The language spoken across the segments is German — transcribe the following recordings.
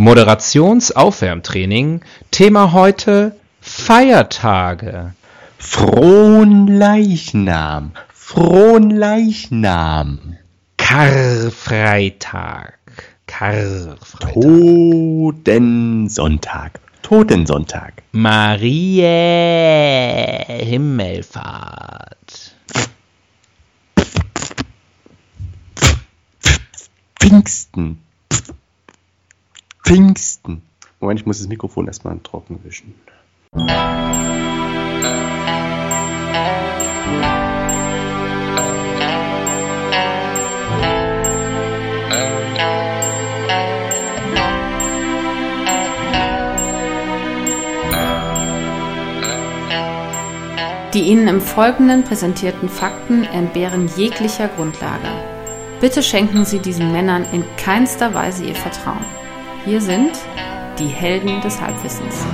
Moderationsaufwärmtraining. Thema heute Feiertage. Frohen Leichnam. Frohen Leichnam. Karfreitag. Karfreitag. Totensonntag. Totensonntag. Marie Himmelfahrt. Pfingsten. Pfingsten. Moment, ich muss das Mikrofon erstmal trocken wischen. Die Ihnen im Folgenden präsentierten Fakten entbehren jeglicher Grundlage. Bitte schenken Sie diesen Männern in keinster Weise Ihr Vertrauen. Hier sind die Helden des Halbwissens.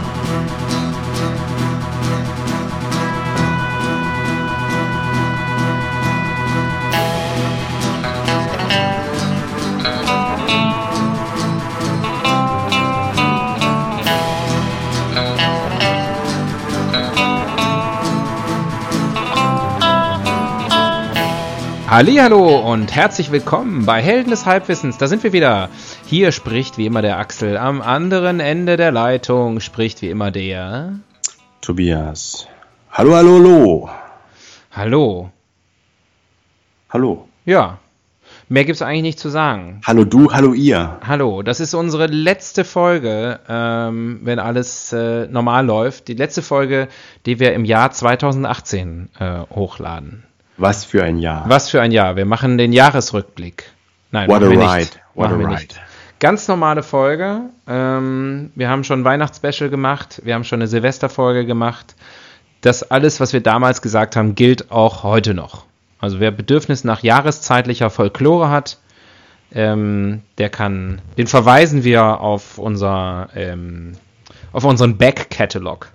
Hallo und herzlich willkommen bei Helden des Halbwissens. Da sind wir wieder. Hier spricht wie immer der Axel. Am anderen Ende der Leitung spricht wie immer der Tobias. Hallo, hallo, hallo. Hallo. Hallo. Ja. Mehr gibt's eigentlich nicht zu sagen. Hallo du, hallo ihr. Hallo, das ist unsere letzte Folge, ähm, wenn alles äh, normal läuft. Die letzte Folge, die wir im Jahr 2018 äh, hochladen. Was für ein Jahr. Was für ein Jahr. Wir machen den Jahresrückblick. Nein, What machen a ride. nicht. What machen a ride. nicht. Ganz normale Folge. Ähm, wir haben schon ein Weihnachtsspecial gemacht. Wir haben schon eine Silvesterfolge gemacht. Das alles, was wir damals gesagt haben, gilt auch heute noch. Also wer Bedürfnis nach jahreszeitlicher Folklore hat, ähm, der kann, den verweisen wir auf unser, ähm, auf unseren Back-Catalog.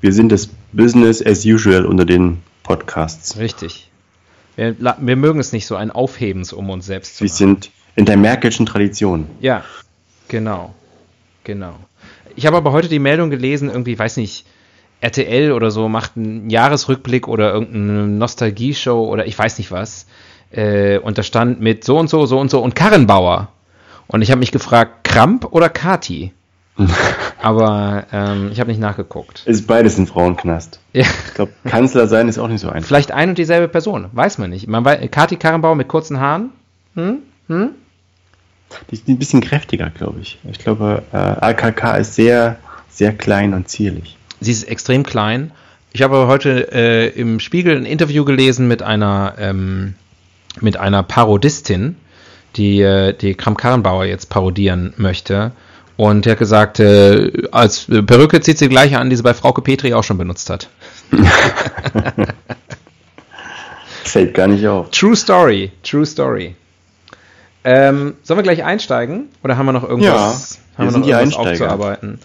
Wir sind das Business as usual unter den Podcasts. Richtig. Wir, wir mögen es nicht so, ein Aufhebens um uns selbst zu Wir machen. sind in der märkischen Tradition. Ja, genau. Genau. Ich habe aber heute die Meldung gelesen, irgendwie, weiß nicht, RTL oder so macht einen Jahresrückblick oder irgendeine Nostalgie-Show oder ich weiß nicht was. Äh, und da stand mit so und so, so und so und Karrenbauer. Und ich habe mich gefragt, Kramp oder Kati? aber ähm, ich habe nicht nachgeguckt. Es ist beides ein Frauenknast. Ja, Ich glaube, Kanzler sein ist auch nicht so einfach. vielleicht ein und dieselbe Person, weiß man nicht. Man weiß, Kati Karrenbauer mit kurzen Haaren? Hm? Hm? Die ist ein bisschen kräftiger, glaube ich. Ich glaube, äh, AKK ist sehr, sehr klein und zierlich. Sie ist extrem klein. Ich habe heute äh, im Spiegel ein Interview gelesen mit einer ähm, mit einer Parodistin, die äh, die Kram Karrenbauer jetzt parodieren möchte. Und die hat gesagt, äh, als Perücke zieht sie die gleiche an, die sie bei Frauke Petri auch schon benutzt hat. Fällt gar nicht auf. True Story, True Story. Ähm, sollen wir gleich einsteigen? Oder haben wir noch irgendwas, Ja, haben wir noch irgendwas aufzuarbeiten?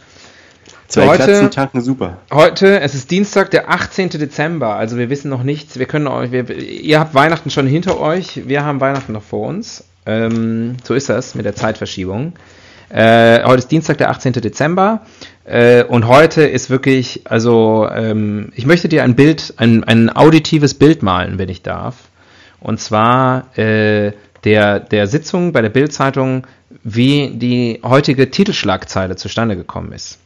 Zwei Heute- Klatzen super. Heute, es ist Dienstag, der 18. Dezember, also wir wissen noch nichts. Wir können euch, wir, ihr habt Weihnachten schon hinter euch, wir haben Weihnachten noch vor uns. Ähm, so ist das mit der Zeitverschiebung. Äh, heute ist Dienstag, der 18. Dezember. Äh, und heute ist wirklich, also ähm, ich möchte dir ein Bild, ein, ein auditives Bild malen, wenn ich darf. Und zwar äh, der, der Sitzung bei der Bild-Zeitung, wie die heutige Titelschlagzeile zustande gekommen ist.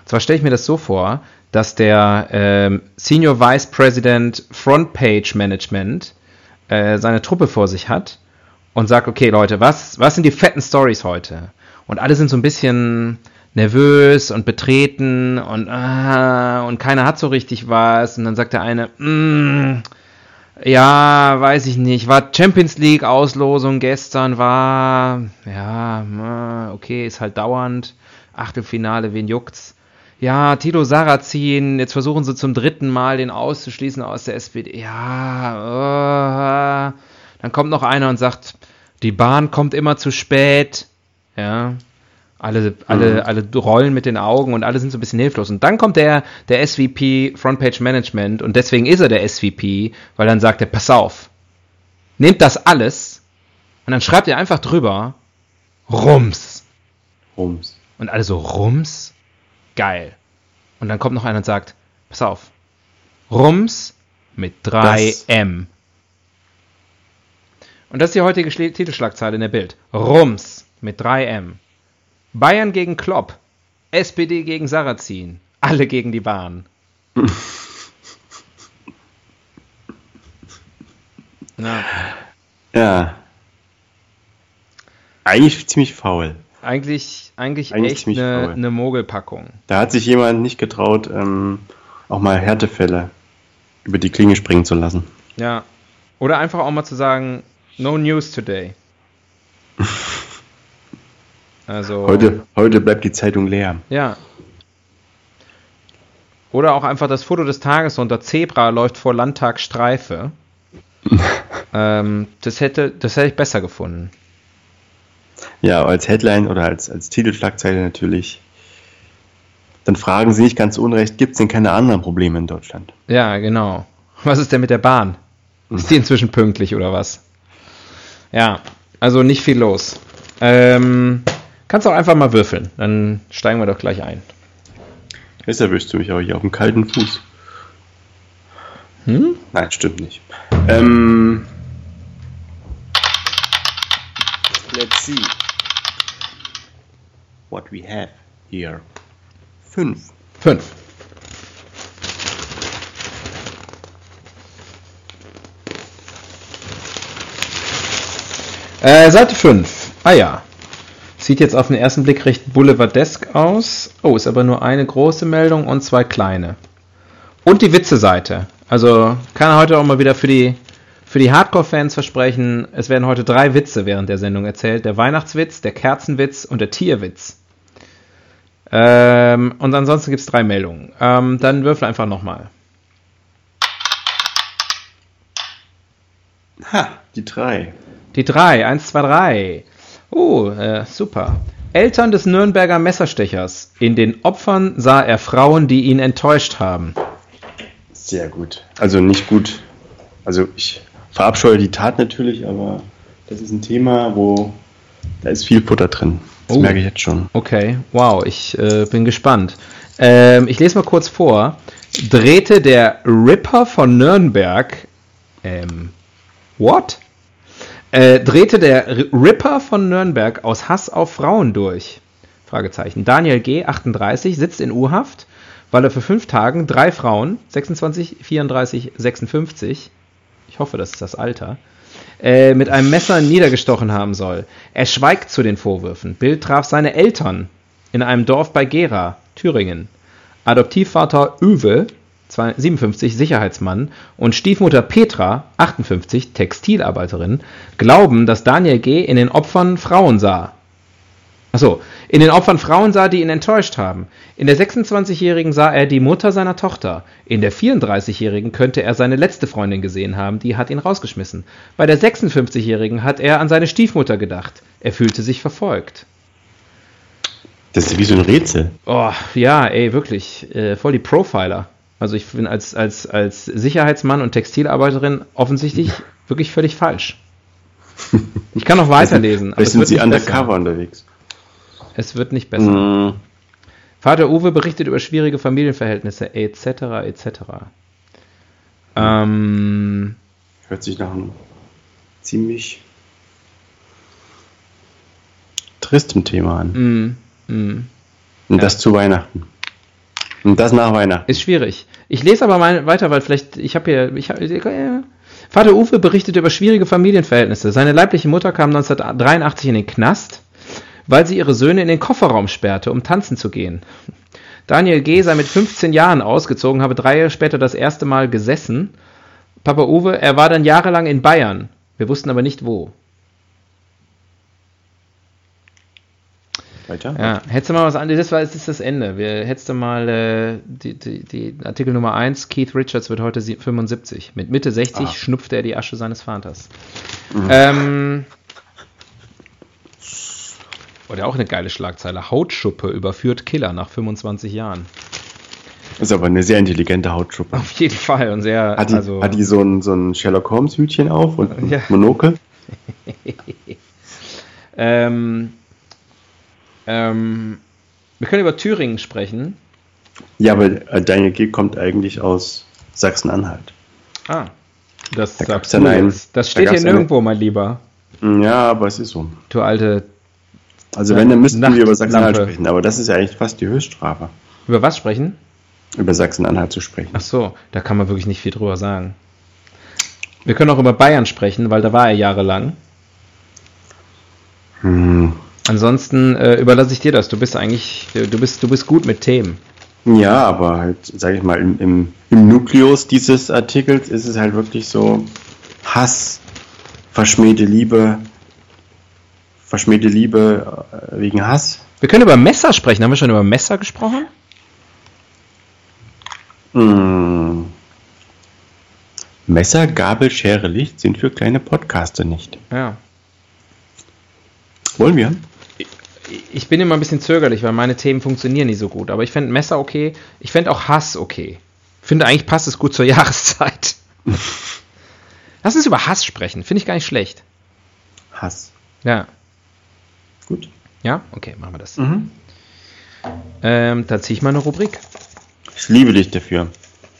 Und zwar stelle ich mir das so vor, dass der ähm, Senior Vice President Frontpage Management äh, seine Truppe vor sich hat und sagt, okay Leute, was, was sind die fetten Stories heute? Und alle sind so ein bisschen nervös und betreten und, ah, und keiner hat so richtig was. Und dann sagt der eine, mm, ja, weiß ich nicht, war Champions League Auslosung gestern, war, ja, okay, ist halt dauernd. Achtelfinale, wen juckt's? Ja, Tilo Sarrazin, jetzt versuchen sie zum dritten Mal den auszuschließen aus der SPD. Ja, äh, dann kommt noch einer und sagt, die Bahn kommt immer zu spät. Ja, alle, alle, alle rollen mit den Augen und alle sind so ein bisschen hilflos. Und dann kommt der, der SVP Frontpage Management und deswegen ist er der SVP, weil dann sagt er, pass auf, nehmt das alles und dann schreibt ihr einfach drüber, Rums. Rums. Und alle so, Rums? Geil. Und dann kommt noch einer und sagt, pass auf, Rums mit 3M. Und das ist die heutige Schle Titelschlagzeile in der Bild. Rums mit 3M. Bayern gegen Klopp. SPD gegen Sarrazin. Alle gegen die Bahn. Na. Ja. Eigentlich ziemlich faul. Eigentlich, eigentlich, eigentlich echt eine, eine Mogelpackung. Da hat sich jemand nicht getraut, ähm, auch mal Härtefälle über die Klinge springen zu lassen. Ja. Oder einfach auch mal zu sagen, no news today. also. Heute, heute bleibt die Zeitung leer. Ja. Oder auch einfach das Foto des Tages unter Zebra läuft vor Landtag Streife. ähm, das, hätte, das hätte ich besser gefunden. Ja, als Headline oder als, als Titelschlagzeile natürlich. Dann fragen Sie nicht ganz unrecht, gibt es denn keine anderen Probleme in Deutschland? Ja, genau. Was ist denn mit der Bahn? Ist die inzwischen pünktlich oder was? Ja, also nicht viel los. Ähm, kannst auch einfach mal würfeln, dann steigen wir doch gleich ein. Jetzt erwischst du mich aber hier auf dem kalten Fuß. Hm? Nein, stimmt nicht. Ähm, let's see what we have here. Fünf. Fünf. Äh, Seite 5. Ah ja. Sieht jetzt auf den ersten Blick recht boulevardesk aus. Oh, ist aber nur eine große Meldung und zwei kleine. Und die Witze-Seite. Also kann heute auch mal wieder für die, für die Hardcore-Fans versprechen, es werden heute drei Witze während der Sendung erzählt. Der Weihnachtswitz, der Kerzenwitz und der Tierwitz. Ähm, und ansonsten gibt es drei Meldungen. Ähm, dann würfel einfach nochmal. Ha, die drei. Die drei, eins, zwei, drei. Oh, äh, super. Eltern des Nürnberger Messerstechers. In den Opfern sah er Frauen, die ihn enttäuscht haben. Sehr gut. Also nicht gut. Also ich verabscheue die Tat natürlich, aber das ist ein Thema, wo da ist viel Futter drin. Das oh. merke ich jetzt schon. Okay, wow, ich äh, bin gespannt. Ähm, ich lese mal kurz vor. Drehte der Ripper von Nürnberg. Ähm, what? Äh, drehte der Ripper von Nürnberg aus Hass auf Frauen durch? Fragezeichen. Daniel G., 38, sitzt in U-Haft, weil er für fünf Tagen drei Frauen, 26, 34, 56, ich hoffe, das ist das Alter, äh, mit einem Messer niedergestochen haben soll. Er schweigt zu den Vorwürfen. Bild traf seine Eltern in einem Dorf bei Gera, Thüringen. Adoptivvater Uwe 57 Sicherheitsmann und Stiefmutter Petra 58 Textilarbeiterin glauben, dass Daniel G. in den Opfern Frauen sah. Achso, in den Opfern Frauen sah, die ihn enttäuscht haben. In der 26-Jährigen sah er die Mutter seiner Tochter. In der 34-Jährigen könnte er seine letzte Freundin gesehen haben, die hat ihn rausgeschmissen. Bei der 56-Jährigen hat er an seine Stiefmutter gedacht. Er fühlte sich verfolgt. Das ist wie so ein Rätsel. Oh, ja, ey, wirklich. Äh, voll die Profiler. Also ich bin als, als, als Sicherheitsmann und Textilarbeiterin offensichtlich wirklich völlig falsch. Ich kann noch weiterlesen. Vielleicht sind Sie undercover besser. unterwegs. Es wird nicht besser. Mm. Vater Uwe berichtet über schwierige Familienverhältnisse, etc., etc. Ähm, Hört sich nach einem ziemlich tristem Thema an. Mm, mm. Und ja. das zu Weihnachten. Und das nach Weihnachten. Ist schwierig. Ich lese aber mal weiter, weil vielleicht, ich habe hier, ich hab, äh, Vater Uwe berichtet über schwierige Familienverhältnisse. Seine leibliche Mutter kam 1983 in den Knast, weil sie ihre Söhne in den Kofferraum sperrte, um tanzen zu gehen. Daniel G. sei mit 15 Jahren ausgezogen, habe drei Jahre später das erste Mal gesessen. Papa Uwe, er war dann jahrelang in Bayern. Wir wussten aber nicht wo. Weiter? Ja, hättest du mal was anderes, das war das ist das Ende. Wir, hättest du mal äh, die, die, die, Artikel Nummer 1, Keith Richards wird heute 75. Mit Mitte 60 ah. schnupfte er die Asche seines Vaters. Mhm. Ähm, oder auch eine geile Schlagzeile. Hautschuppe überführt Killer nach 25 Jahren. Das ist aber eine sehr intelligente Hautschuppe. Auf jeden Fall. Und sehr, hat, die, also, hat die so ein, so ein Sherlock Holmes Hütchen auf und ein ja. Monokel? ähm, ähm, Wir können über Thüringen sprechen. Ja, aber äh, Daniel G. kommt eigentlich aus Sachsen-Anhalt. Ah, das Da sagst dann einen-. Das da steht hier gab's eine- nirgendwo, mein Lieber. Ja, aber es ist so. Du alte. Also Ja, wenn, dann müssten Nachtlampe. wir über Sachsen-Anhalt sprechen. Aber das ist ja eigentlich fast die Höchststrafe, Über was sprechen? über Sachsen-Anhalt zu sprechen. Ach so, da kann man wirklich nicht viel drüber sagen. Wir können auch über Bayern sprechen, weil da war er jahrelang. Hm. Ansonsten äh, überlasse ich dir das. Du bist eigentlich, du bist, du bist gut mit Themen. Ja, aber halt, sage ich mal, im, im, im Nukleus dieses Artikels ist es halt wirklich so Hass, verschmähte Liebe, verschmähte Liebe äh, wegen Hass. Wir können über Messer sprechen. Haben wir schon über Messer gesprochen? Hm. Messer, Gabel, Schere, Licht sind für kleine Podcaster nicht. Ja. Wollen wir? Ich bin immer ein bisschen zögerlich, weil meine Themen funktionieren nicht so gut. Aber ich fände Messer okay. Ich fände auch Hass okay. Finde eigentlich passt es gut zur Jahreszeit. Lass uns über Hass sprechen. Finde ich gar nicht schlecht. Hass. Ja. Gut. Ja? Okay, machen wir das. Mhm. Ähm, dann ziehe ich mal eine Rubrik. Ich liebe dich dafür,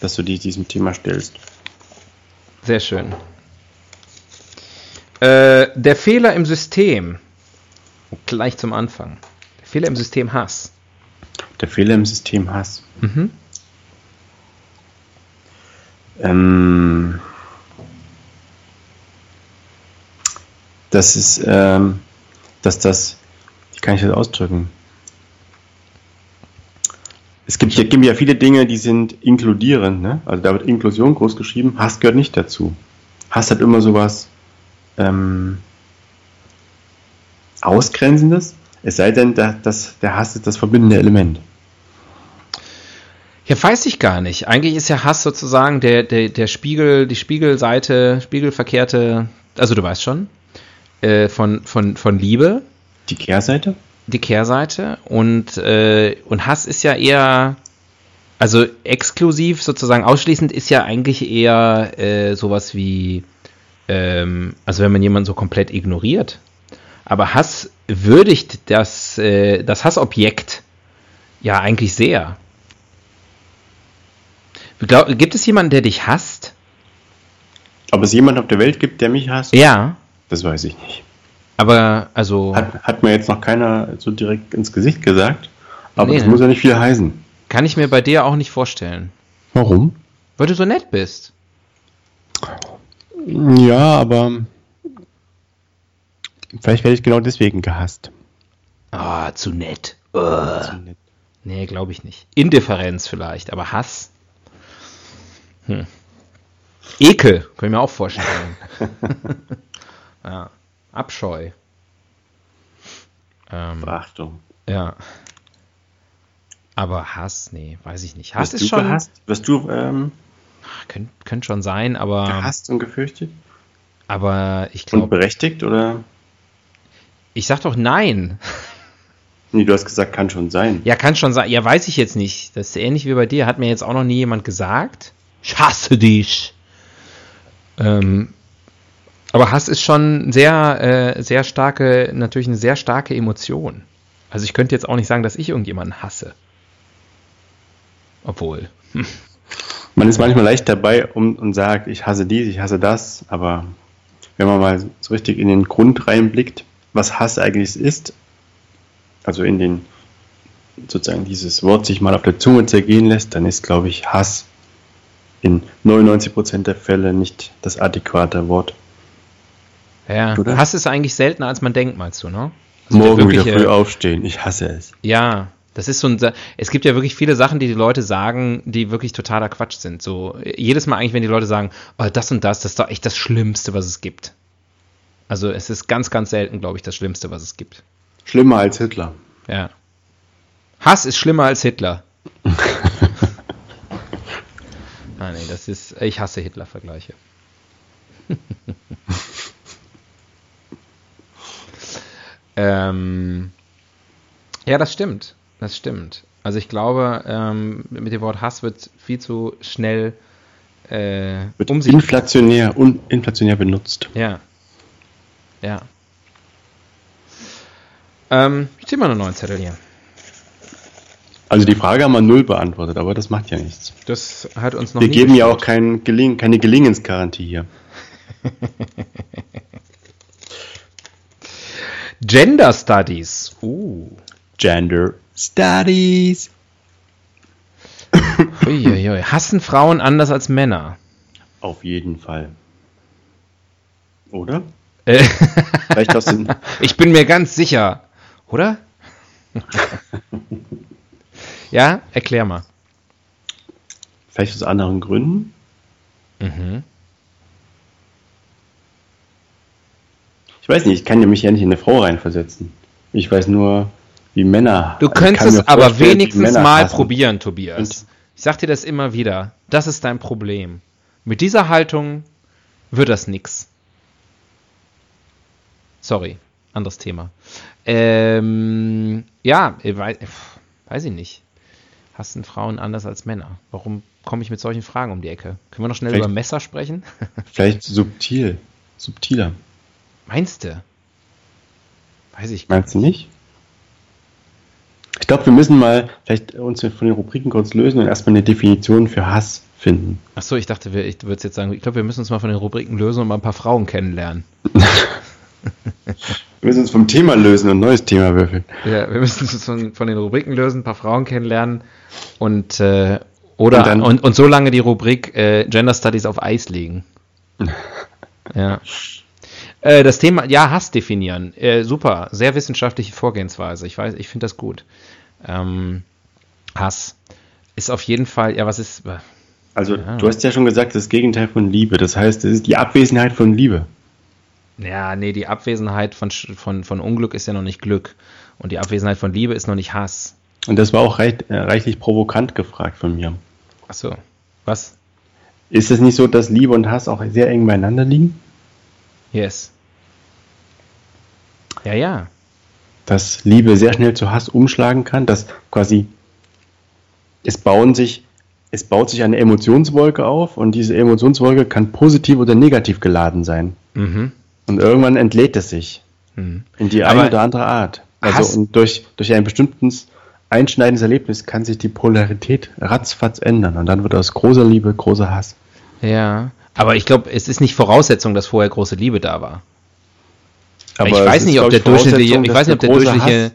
dass du dich diesem Thema stellst. Sehr schön. Äh, der Fehler im System. Gleich zum Anfang. Der Fehler im System Hass. Der Fehler im System Hass. Mhm. Ähm, das ist, ähm, dass das, wie kann ich das ausdrücken? Es gibt, ja- gibt ja viele Dinge, die sind inkludierend, ne? Also da wird Inklusion groß geschrieben, Hass gehört nicht dazu. Hass hat immer sowas ähm, Ausgrenzendes, es sei denn, da, dass der Hass ist das verbindende Element. Ja, weiß ich gar nicht. Eigentlich ist ja Hass sozusagen der, der, der Spiegel, die Spiegelseite, spiegelverkehrte, also du weißt schon, äh, von, von, von Liebe, Die Kehrseite? die Kehrseite. Und, äh, und Hass ist ja eher, also exklusiv sozusagen ausschließend ist ja eigentlich eher äh, sowas wie, ähm, also wenn man jemanden so komplett ignoriert. Aber Hass würdigt das, äh, das Hassobjekt ja eigentlich sehr. Glaub, gibt es jemanden, der dich hasst? Ob es jemand auf der Welt gibt, der mich hasst? Ja, Das weiß ich nicht. aber also Hat, hat mir jetzt noch keiner so direkt ins Gesicht gesagt. Aber Nee, das ne? muss ja nicht viel heißen. kann ich mir bei dir auch nicht vorstellen. Warum? Weil du so nett bist. Ja, aber vielleicht werde ich genau deswegen gehasst. Ah, zu nett. Ugh. Nee, glaube ich nicht. Indifferenz vielleicht, aber Hass. Hm. Ekel, kann ich mir auch vorstellen. ja. Abscheu. Ähm, Verachtung. ja. Aber Hass, nee, weiß ich nicht. Hass Wirst ist schon. gehasst? Wirst du ähm, Könnte könnt schon sein, aber, gehasst und gefürchtet? aber ich Und glaube. berechtigt? Oder? Ich sag doch nein. Nee, du hast gesagt, kann schon sein. Ja, kann schon sein. Ja, weiß ich jetzt nicht. Das ist ähnlich wie bei dir. Hat mir jetzt auch noch nie jemand gesagt. Ich hasse dich. Ähm, aber Hass ist schon sehr, äh, sehr starke, natürlich eine sehr starke Emotion. Also ich könnte jetzt auch nicht sagen, dass ich irgendjemanden hasse. Obwohl. Man ist manchmal leicht dabei und, und sagt, ich hasse dies, ich hasse das, aber wenn man mal so richtig in den Grund reinblickt, was Hass eigentlich ist, also in den, sozusagen dieses Wort sich mal auf der Zunge zergehen lässt, dann ist, glaube ich, Hass in 99% der Fälle nicht das adäquate Wort. Ja, Oder? Hass ist eigentlich seltener, als man denkt, meinst du, ne? Also Morgen wieder früh aufstehen, ich hasse es. Ja, das ist so ein. Es gibt ja wirklich viele Sachen, die die Leute sagen, die wirklich totaler Quatsch sind. So jedes Mal eigentlich, wenn die Leute sagen, oh, das und das, das ist doch echt das Schlimmste, was es gibt. Also es ist ganz, ganz selten, glaube ich, das Schlimmste, was es gibt. Schlimmer als Hitler. Ja. Hass ist schlimmer als Hitler. ah nee, das ist. Ich hasse Hitler-Vergleiche. ähm, ja, das stimmt. Das stimmt. Also ich glaube, ähm, mit dem Wort Hass wird viel zu schnell äh, Wird um sich. inflationär, un, inflationär benutzt. Ja. Ja. Ähm, ich zieh mal einen neuen Zettel hier. Also die Frage haben wir null beantwortet, aber das macht ja nichts. Das hat uns noch Wir geben ja auch kein Geling keine Gelingensgarantie hier. Gender Studies. Uh. Gender Studies. Uiuiui. Hassen Frauen anders als Männer? Auf jeden Fall. Oder? Äh, Vielleicht aus den, ich bin mir ganz sicher. Oder? ja, erklär mal. vielleicht aus anderen Gründen. Mhm. Ich weiß nicht, ich kann ja mich ja nicht in eine Frau reinversetzen. Ich weiß nur, wie Männer. Du kann könntest mir aber wenigstens mal hassen. probieren, Tobias. Ich sag dir das immer wieder. Das ist dein Problem. Mit dieser Haltung wird das nix. Sorry, anderes Thema. Ähm, ja, ich weiß, weiß ich nicht. Hassen Frauen anders als Männer? Warum komme ich mit solchen Fragen um die Ecke? Können wir noch schnell Vielleicht- über Messer sprechen? Vielleicht subtil. Subtiler. Meinst du? Weiß ich Meinst du nicht? Ich glaube, wir müssen mal vielleicht uns von den Rubriken kurz lösen und erstmal eine Definition für Hass finden. Achso, ich dachte, ich würde jetzt sagen, ich glaube, wir müssen uns mal von den Rubriken lösen und mal ein paar Frauen kennenlernen. Wir müssen uns vom Thema lösen und ein neues Thema würfeln. Ja, wir müssen uns von, von den Rubriken lösen, ein paar Frauen kennenlernen und äh, oder Und dann- und, und so lange die Rubrik äh, Gender Studies auf Eis legen. ja. Äh, das Thema, ja, Hass definieren. Äh, super, sehr wissenschaftliche Vorgehensweise. Ich weiß, ich finde das gut. Ähm, Hass ist auf jeden Fall, ja, was ist. Also, Ja. du hast ja schon gesagt, das Gegenteil von Liebe. Das heißt, es ist die Abwesenheit von Liebe. Ja, nee, die Abwesenheit von, von, von Unglück ist ja noch nicht Glück. Und die Abwesenheit von Liebe ist noch nicht Hass. Und das war auch reich, äh, reichlich provokant gefragt von mir. Achso. Was? Ist es nicht so, dass Liebe und Hass auch sehr eng beieinander liegen? Yes. Ja, ja. Dass Liebe sehr schnell zu Hass umschlagen kann, dass quasi es bauen sich, es baut sich eine Emotionswolke auf und diese Emotionswolke kann positiv oder negativ geladen sein. Mhm. Und irgendwann entlädt es sich Mhm. in die eine Aber oder andere Art. Also und durch, durch ein bestimmtes einschneidendes Erlebnis kann sich die Polarität ratzfatz ändern und dann wird aus großer Liebe großer Hass. Ja. Aber ich glaube, es ist nicht Voraussetzung, dass vorher große Liebe da war. Aber ich weiß nicht, ob der ich, durchschnittliche, ich weiß nicht, ob der durchschnittliche,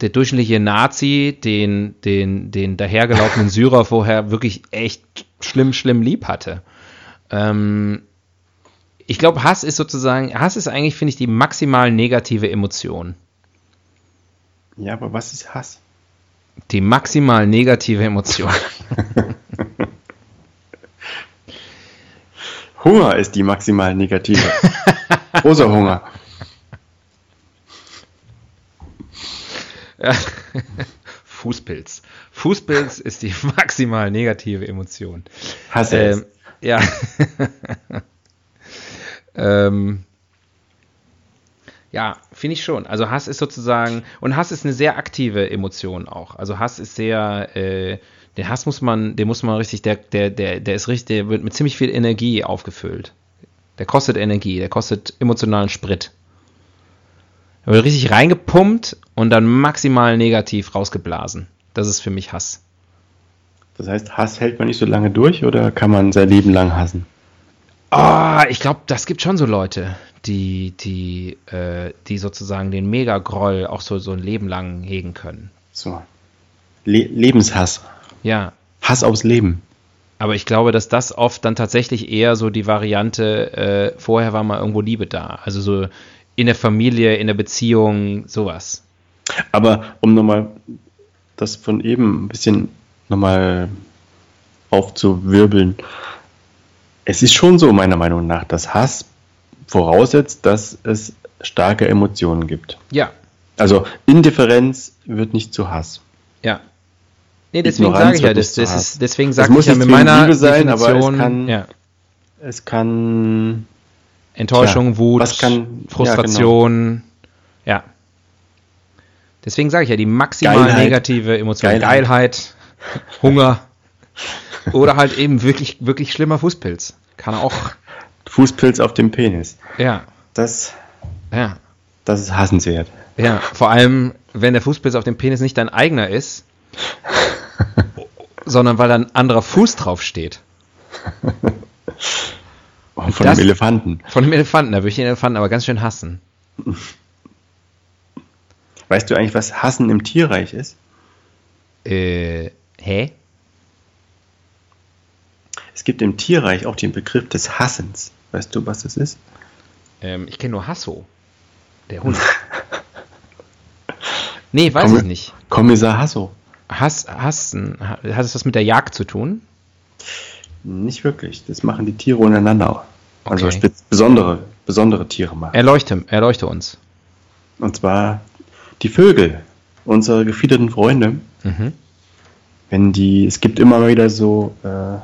der durchschnittliche Nazi den, den, den dahergelaufenen Syrer vorher wirklich echt schlimm, schlimm lieb hatte. Ähm, ich glaube, Hass ist sozusagen, Hass ist eigentlich, finde ich, die maximal negative Emotion. Ja, aber was ist Hass? Die maximal negative Emotion. Hunger ist die maximal negative. Großer Hunger. Fußpilz. Fußpilz ist die maximal negative Emotion. Hasse Ähm, ja. Ähm, ja, finde ich schon. Also Hass ist sozusagen, und Hass ist eine sehr aktive Emotion auch. Also Hass ist sehr, äh, den Hass muss man, den muss man richtig, der, der, der, der ist richtig, der wird mit ziemlich viel Energie aufgefüllt. Der kostet Energie, der kostet emotionalen Sprit. Er wird richtig reingepumpt und dann maximal negativ rausgeblasen. Das ist für mich Hass. Das heißt, Hass hält man nicht so lange durch oder kann man sein Leben lang hassen? Ah, ich glaube, das gibt schon so Leute, die, die, äh, die sozusagen den Mega-Groll auch so, so ein Leben lang hegen können. So. Le Lebenshass. Ja, Hass aufs Leben. aber ich glaube, dass das oft dann tatsächlich eher so die Variante, äh, vorher war mal irgendwo Liebe da. Also so in der Familie, in der Beziehung, sowas. Aber um nochmal das von eben ein bisschen nochmal aufzuwirbeln. Es ist schon so, meiner Meinung nach, dass Hass voraussetzt, dass es starke Emotionen gibt. Ja, Also Indifferenz wird nicht zu Hass. ja. Nee, deswegen sage ich ja, das, das ist, deswegen Es sage muss ich ja nicht mit meiner Liebe sein, aber es Definition, kann- ja, Es kann Enttäuschung, Tja, Wut, kann- ja, genau. Frustration. Ja. Deswegen sage ich ja, die maximal Geilheit. negative Emotion. Geilheit. Geilheit, Hunger. Oder halt eben wirklich, wirklich schlimmer Fußpilz. Kann auch. Fußpilz auf dem Penis. Ja. Das, Ja. das ist hassenswert. Ja. Vor allem, wenn der Fußpilz auf dem Penis nicht dein eigener ist, sondern weil da ein anderer Fuß drauf steht. Oh, von Das- dem Elefanten. Von dem Elefanten, da würde ich den Elefanten aber ganz schön hassen. Weißt du eigentlich, was Hassen im Tierreich ist? Äh, hä? Es gibt im Tierreich auch den Begriff des Hassens. Weißt du, was das ist? Ähm, ich kenne nur Hasso. Der Hund. nee, weiß Komm- ich nicht. Kommissar Hasso. Hass, hassen, hat es was mit der Jagd zu tun? Nicht wirklich. Das machen die Tiere untereinander. Also Okay. spez- besondere, besondere Tiere machen. Erleuchte, erleuchte uns. Und zwar die Vögel, unsere gefiederten Freunde. Mhm. Wenn die, es gibt immer wieder so äh,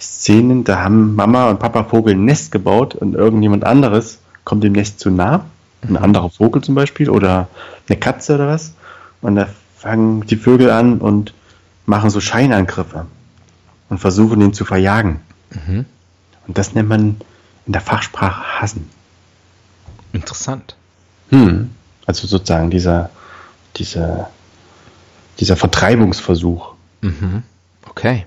Szenen, da haben Mama und Papa Vogel ein Nest gebaut und irgendjemand anderes kommt dem Nest zu nah. Ein anderer Vogel zum Beispiel oder eine Katze oder was. Und da fangen die Vögel an und machen so Scheinangriffe und versuchen ihn zu verjagen. Mhm. Und das nennt man in der Fachsprache Hassen. Interessant. Hm. Also sozusagen dieser, dieser, dieser Vertreibungsversuch. Mhm. Okay.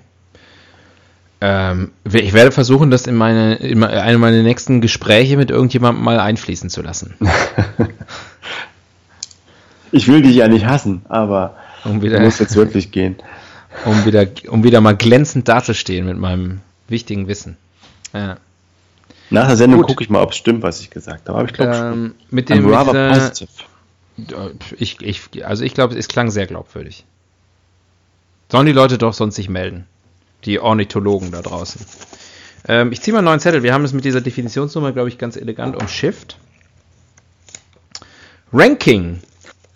Ähm, ich werde versuchen, das in meine, in me- eine meiner nächsten Gespräche mit irgendjemandem mal einfließen zu lassen. Ich will dich ja nicht hassen, aber Um du wieder, musst jetzt wirklich gehen. um wieder, um wieder mal glänzend dazustehen mit meinem wichtigen Wissen. Ja. Nach der Sendung gucke ich mal, ob es stimmt, was ich gesagt habe. Aber ich glaube Ähm, mit schon. dem, I'm mit dieser, positive. ich, ich, also ich glaube, es klang sehr glaubwürdig. Sollen die Leute doch sonst sich melden. Die Ornithologen da draußen. Ähm, ich ziehe mal einen neuen Zettel. Wir haben es mit dieser Definitionsnummer, glaube ich, ganz elegant umschifft. Ranking.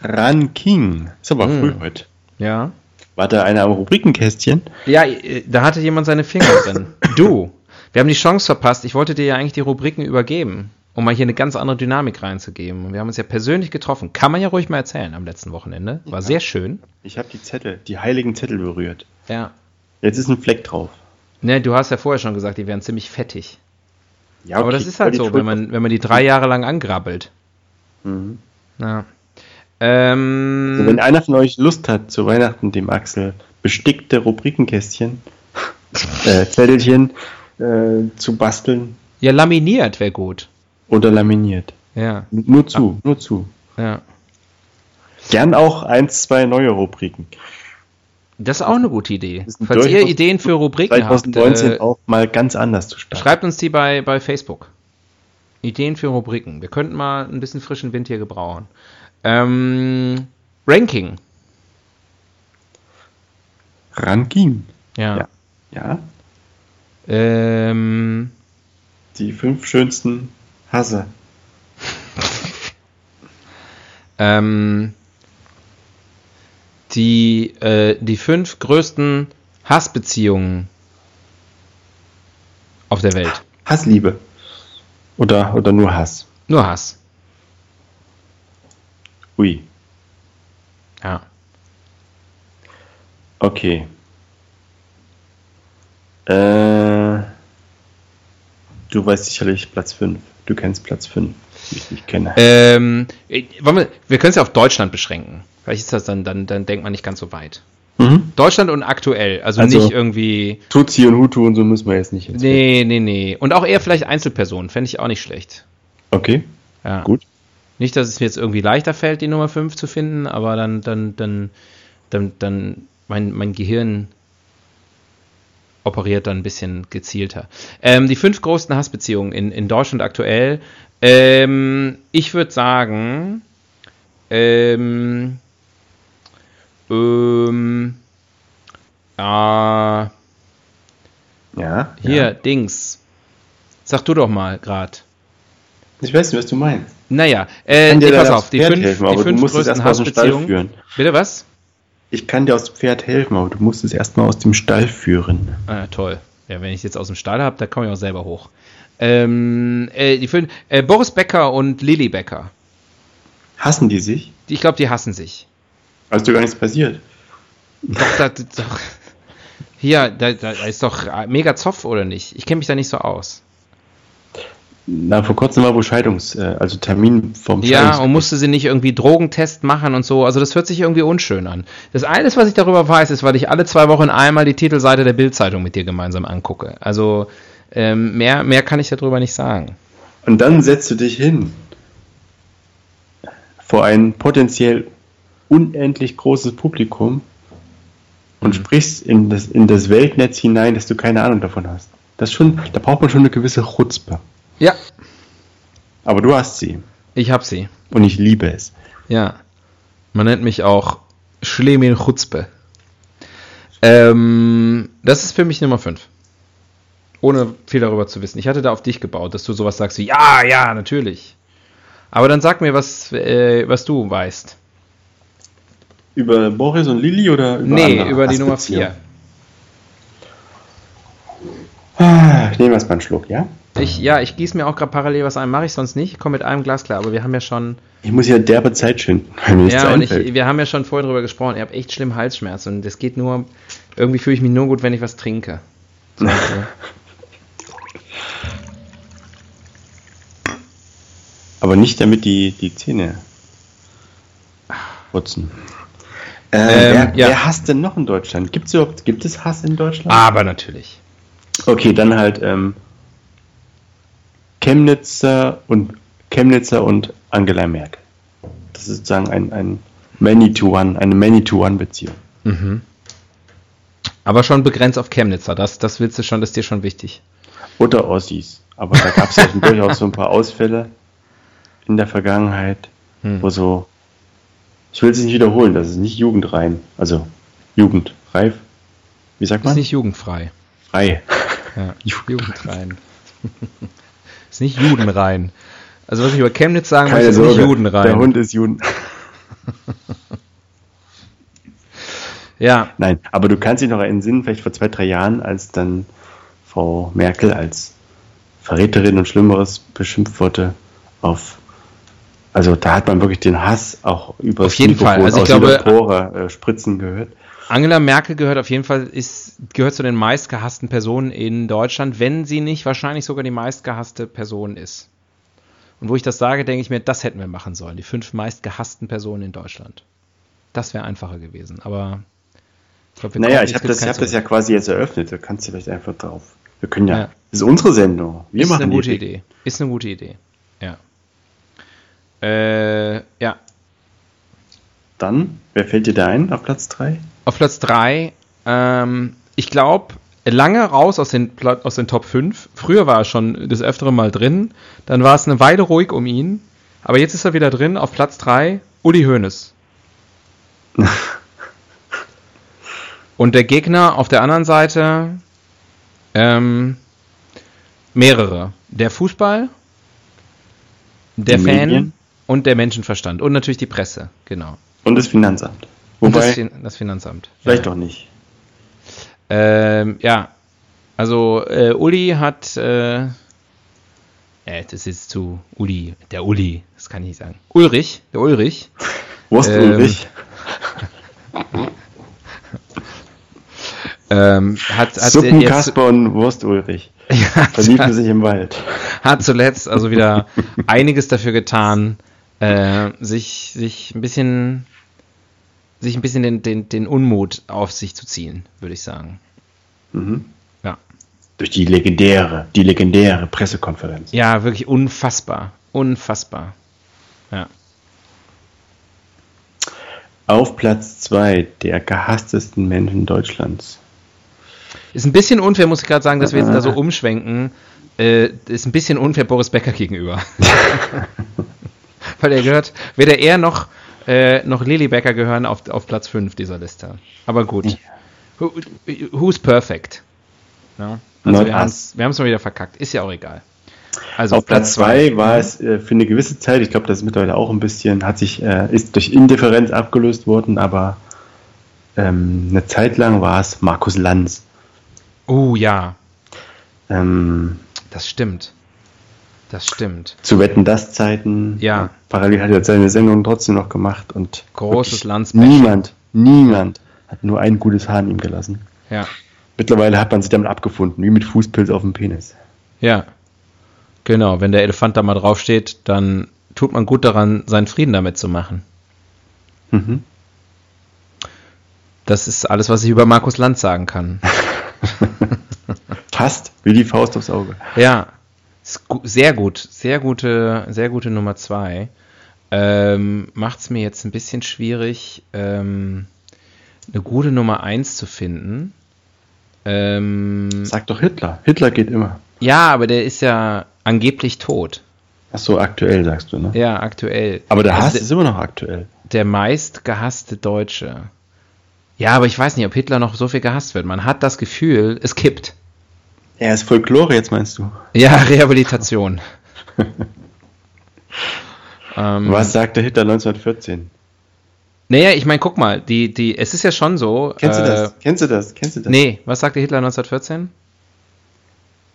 Ranking. Ist aber Hm. früh heute. Ja. War da einer am Rubrikenkästchen? Ja, äh, da hatte jemand seine Finger drin. Du. Wir haben die Chance verpasst. Ich wollte dir ja eigentlich die Rubriken übergeben, um mal hier eine ganz andere Dynamik reinzugeben. Und wir haben uns ja persönlich getroffen. Kann man ja ruhig mal erzählen am letzten Wochenende. War sehr schön. Ich habe die Zettel, die heiligen Zettel berührt. Ja. Jetzt ist ein Fleck drauf. Ne, du hast ja vorher schon gesagt, die wären ziemlich fettig. Ja, Aber okay, das ist halt so, wenn man, wenn man die drei Jahre lang angrabbelt. Mhm. Ja. Ähm, Also wenn einer von euch Lust hat, zu Weihnachten dem Axel bestickte Rubrikenkästchen, äh, Zettelchen äh, zu basteln ja, laminiert wäre gut. oder laminiert. Ja, Nur zu, nur zu. ja. Gern auch eins, zwei neue Rubriken. Das ist auch eine gute Idee. Falls ihr Ideen für Rubriken habt, 2019 äh, auch mal ganz anders zu starten. schreibt uns die bei, bei Facebook. Ideen für Rubriken. Wir könnten mal ein bisschen frischen Wind hier gebrauchen. Ähm, Ranking. Ranking. Ja. Ja. Ja, Ähm, die fünf schönsten Hasse. ähm, die, äh, die fünf größten Hassbeziehungen auf der Welt. Hassliebe. Oder, oder nur Hass. Nur Hass. Ui. Ja. Okay. Äh, du weißt sicherlich Platz 5. Du kennst Platz 5, wie ich dich kenne. Ähm, äh, wir wir können es ja auf Deutschland beschränken. Vielleicht ist das dann, dann, dann denkt man nicht ganz so weit. Mhm. Deutschland und aktuell, also, Also- nicht irgendwie. Tutsi und Hutu und so müssen wir jetzt nicht. ins Nee, nee, nee. Und auch eher vielleicht Einzelpersonen, fände ich auch nicht schlecht. Okay, Ja. gut. Nicht, dass es mir jetzt irgendwie leichter fällt, die Nummer 5 zu finden, aber dann, dann, dann, dann, dann, mein, mein Gehirn operiert dann ein bisschen gezielter. Ähm, die fünf größten Hassbeziehungen in, in Deutschland aktuell. Ähm, ich würde sagen, ähm, ähm, ah, Ja. hier, Ja. Dings. Sag du doch mal grad. Ich weiß nicht, was du meinst. Naja, äh, nee, pass auf, die Pferd fünf, helfen, die fünf größten erst mal aus dem Stall Hassbeziehungen. führen. Bitte was? Ich kann dir aus dem Pferd helfen, aber du musst es erstmal aus dem Stall führen. Ah, toll. Ja, wenn ich es jetzt aus dem Stall habe, da komme ich auch selber hoch. Ähm, äh, die fünf, äh, Boris Becker und Lilly Becker. Hassen die sich? Ich glaube, die hassen sich. Also gar nichts passiert. Doch, da, doch. Hier, da, da ist doch mega Zoff, oder nicht? Ich kenne mich da nicht so aus. Na, vor kurzem war wohl Scheidungs-, äh, also Termin vom Ja, und musste sie nicht irgendwie Drogentest machen und so. Also das hört sich irgendwie unschön an. Das alles, was ich darüber weiß, ist, weil ich alle zwei Wochen einmal die Titelseite der Bildzeitung mit dir gemeinsam angucke. Also ähm, mehr, mehr kann ich darüber nicht sagen. Und dann setzt du dich hin vor ein potenziell unendlich großes Publikum und mhm. sprichst in das, in das Weltnetz hinein, dass du keine Ahnung davon hast. Das schon, da braucht man schon eine gewisse Chutzpe. Ja. Aber du hast sie. Ich hab sie. Und ich liebe es. Ja. Man nennt mich auch Schlemin Chutzpe. Ähm, das ist für mich Nummer 5. Ohne viel darüber zu wissen. Ich hatte da auf dich gebaut, dass du sowas sagst wie, ja, ja, natürlich. Aber dann sag mir, was, äh, was du weißt. Über Boris und Lilly oder über Nee, über die Nummer 4. Ah, ich nehme erstmal einen Schluck, ja? Ich, ja, ich gieße mir auch gerade parallel was ein, mache ich sonst nicht. Ich komme mit einem Glas klar, aber wir haben ja schon. Ich muss ja derbe Zeit schinden. Ja, und ich, wir haben ja schon vorher drüber gesprochen. Ich habe echt schlimm Halsschmerzen und das geht nur. Irgendwie fühle ich mich nur gut, wenn ich was trinke. So, aber nicht damit die, die Zähne putzen. Äh, ähm, wer, ja. wer hasst denn noch in Deutschland? Gibt's überhaupt, gibt es Hass in Deutschland? Aber natürlich. Okay, dann halt ähm, Chemnitzer und Chemnitzer und Angela Merkel. Das ist sozusagen ein, ein Many-to-One, eine Many-to-One-Beziehung. Mhm. Aber schon begrenzt auf Chemnitzer, das, das willst du schon, das ist dir schon wichtig. Oder Ossis. Aber da gab es ja durchaus so ein paar Ausfälle in der Vergangenheit, hm. wo so, ich will es nicht wiederholen, das ist nicht jugendrein, also jugendreif. Wie sagt man? Ist nicht jugendfrei. Frei. Ja, jugendrein. ist nicht judenrein. Also was ich über Chemnitz sagen Keine möchte, ist Sorge, nicht judenrein. Der Hund ist Juden. ja. Nein, aber du kannst dich noch erinnern, vielleicht vor zwei, drei Jahren, als dann Frau Merkel als Verräterin und Schlimmeres beschimpft wurde auf also da hat man wirklich den Hass auch über auf jeden Mikrofon Fall. Also ich glaube, Pore, äh, Spritzen gehört. Angela Merkel gehört auf jeden Fall ist gehört zu den meistgehassten Personen in Deutschland, wenn sie nicht wahrscheinlich sogar die meistgehasste Person ist. Und wo ich das sage, denke ich mir, das hätten wir machen sollen. Die fünf meistgehassten Personen in Deutschland. Das wäre einfacher gewesen. Aber ich glaube, naja, ich habe das, hab das ja quasi jetzt eröffnet. Da kannst du vielleicht einfach drauf. Wir können ja. ja. Das ist unsere Sendung. Wir ist machen eine gute Idee. Ist eine gute Idee. Ja. Äh, ja. Dann, wer fällt dir da ein auf Platz 3? Auf Platz 3, ähm, ich glaube, lange raus aus den, aus den Top 5. Früher war er schon des Öfteren mal drin. Dann war es eine Weile ruhig um ihn. Aber jetzt ist er wieder drin auf Platz 3, Uli Hoeneß. Und der Gegner auf der anderen Seite, ähm, mehrere. Der Fußball, der Die Fan Medien? Und der Menschenverstand. Und natürlich die Presse, genau. Und das Finanzamt. Wobei, das, das, Finanzamt. Vielleicht ja. doch nicht. Ähm, ja. Also, äh, Uli hat. Äh, äh, das ist zu Uli. Der Uli, das kann ich nicht sagen. Ulrich, der Ulrich. Wurst ähm, Ulrich. ähm, hat, hat Suppenkasper und Wurst Ulrich. Ja, Verliefen sich im Wald. Hat zuletzt also wieder einiges dafür getan, äh, sich, sich ein bisschen sich ein bisschen den, den, den Unmut auf sich zu ziehen, würde ich sagen. Mhm. Ja. Durch die legendäre, die legendäre Pressekonferenz. Ja, wirklich unfassbar. Unfassbar. Ja. Auf Platz 2 der gehasstesten Menschen Deutschlands. Ist ein bisschen unfair, muss ich gerade sagen, dass wir jetzt da so umschwenken. Äh, ist ein bisschen unfair Boris Becker gegenüber. Weil er gehört, weder er noch, äh, noch Lily Becker gehören auf, auf Platz 5 dieser Liste. Aber gut. Ja. Who, who's perfect? Ja? Also wir haben es mal wieder verkackt. Ist ja auch egal. Also auf Platz 2 war es äh, für eine gewisse Zeit, ich glaube, das ist mittlerweile auch ein bisschen, hat sich, äh, ist durch Indifferenz abgelöst worden, aber ähm, eine Zeit lang war es Markus Lanz. Oh ja. Ähm, das stimmt. Das stimmt. Zu Wetten das Zeiten. Ja. Parallel hat er seine Sendung trotzdem noch gemacht und großes Land. Niemand, niemand hat nur ein gutes Haar in ihm gelassen. Ja. Mittlerweile hat man sich damit abgefunden, wie mit Fußpilz auf dem Penis. Ja. Genau, wenn der Elefant da mal draufsteht, dann tut man gut daran, seinen Frieden damit zu machen. Mhm. Das ist alles, was ich über Markus Lanz sagen kann. Passt wie die Faust aufs Auge. Ja, sehr gut, sehr gute, sehr gute Nummer zwei. Ähm, Macht es mir jetzt ein bisschen schwierig, ähm, eine gute Nummer eins zu finden. Ähm, Sag doch Hitler. Hitler geht immer. ja, aber der ist ja angeblich tot. Ach so, aktuell sagst du, ne? Ja, aktuell. Aber der Also Hass ist immer noch aktuell. der meist gehasste Deutsche. Ja, aber ich weiß nicht, ob Hitler noch so viel gehasst wird. Man hat das Gefühl, es kippt. Er ist Folklore jetzt, meinst du? Ja, Rehabilitation. ähm, Was sagte Hitler 1914? Naja, ich meine, guck mal, die, die, es ist ja schon so. Kennst du äh, das? Kennst du das? Kennst du das? Nee, was sagte Hitler 1914?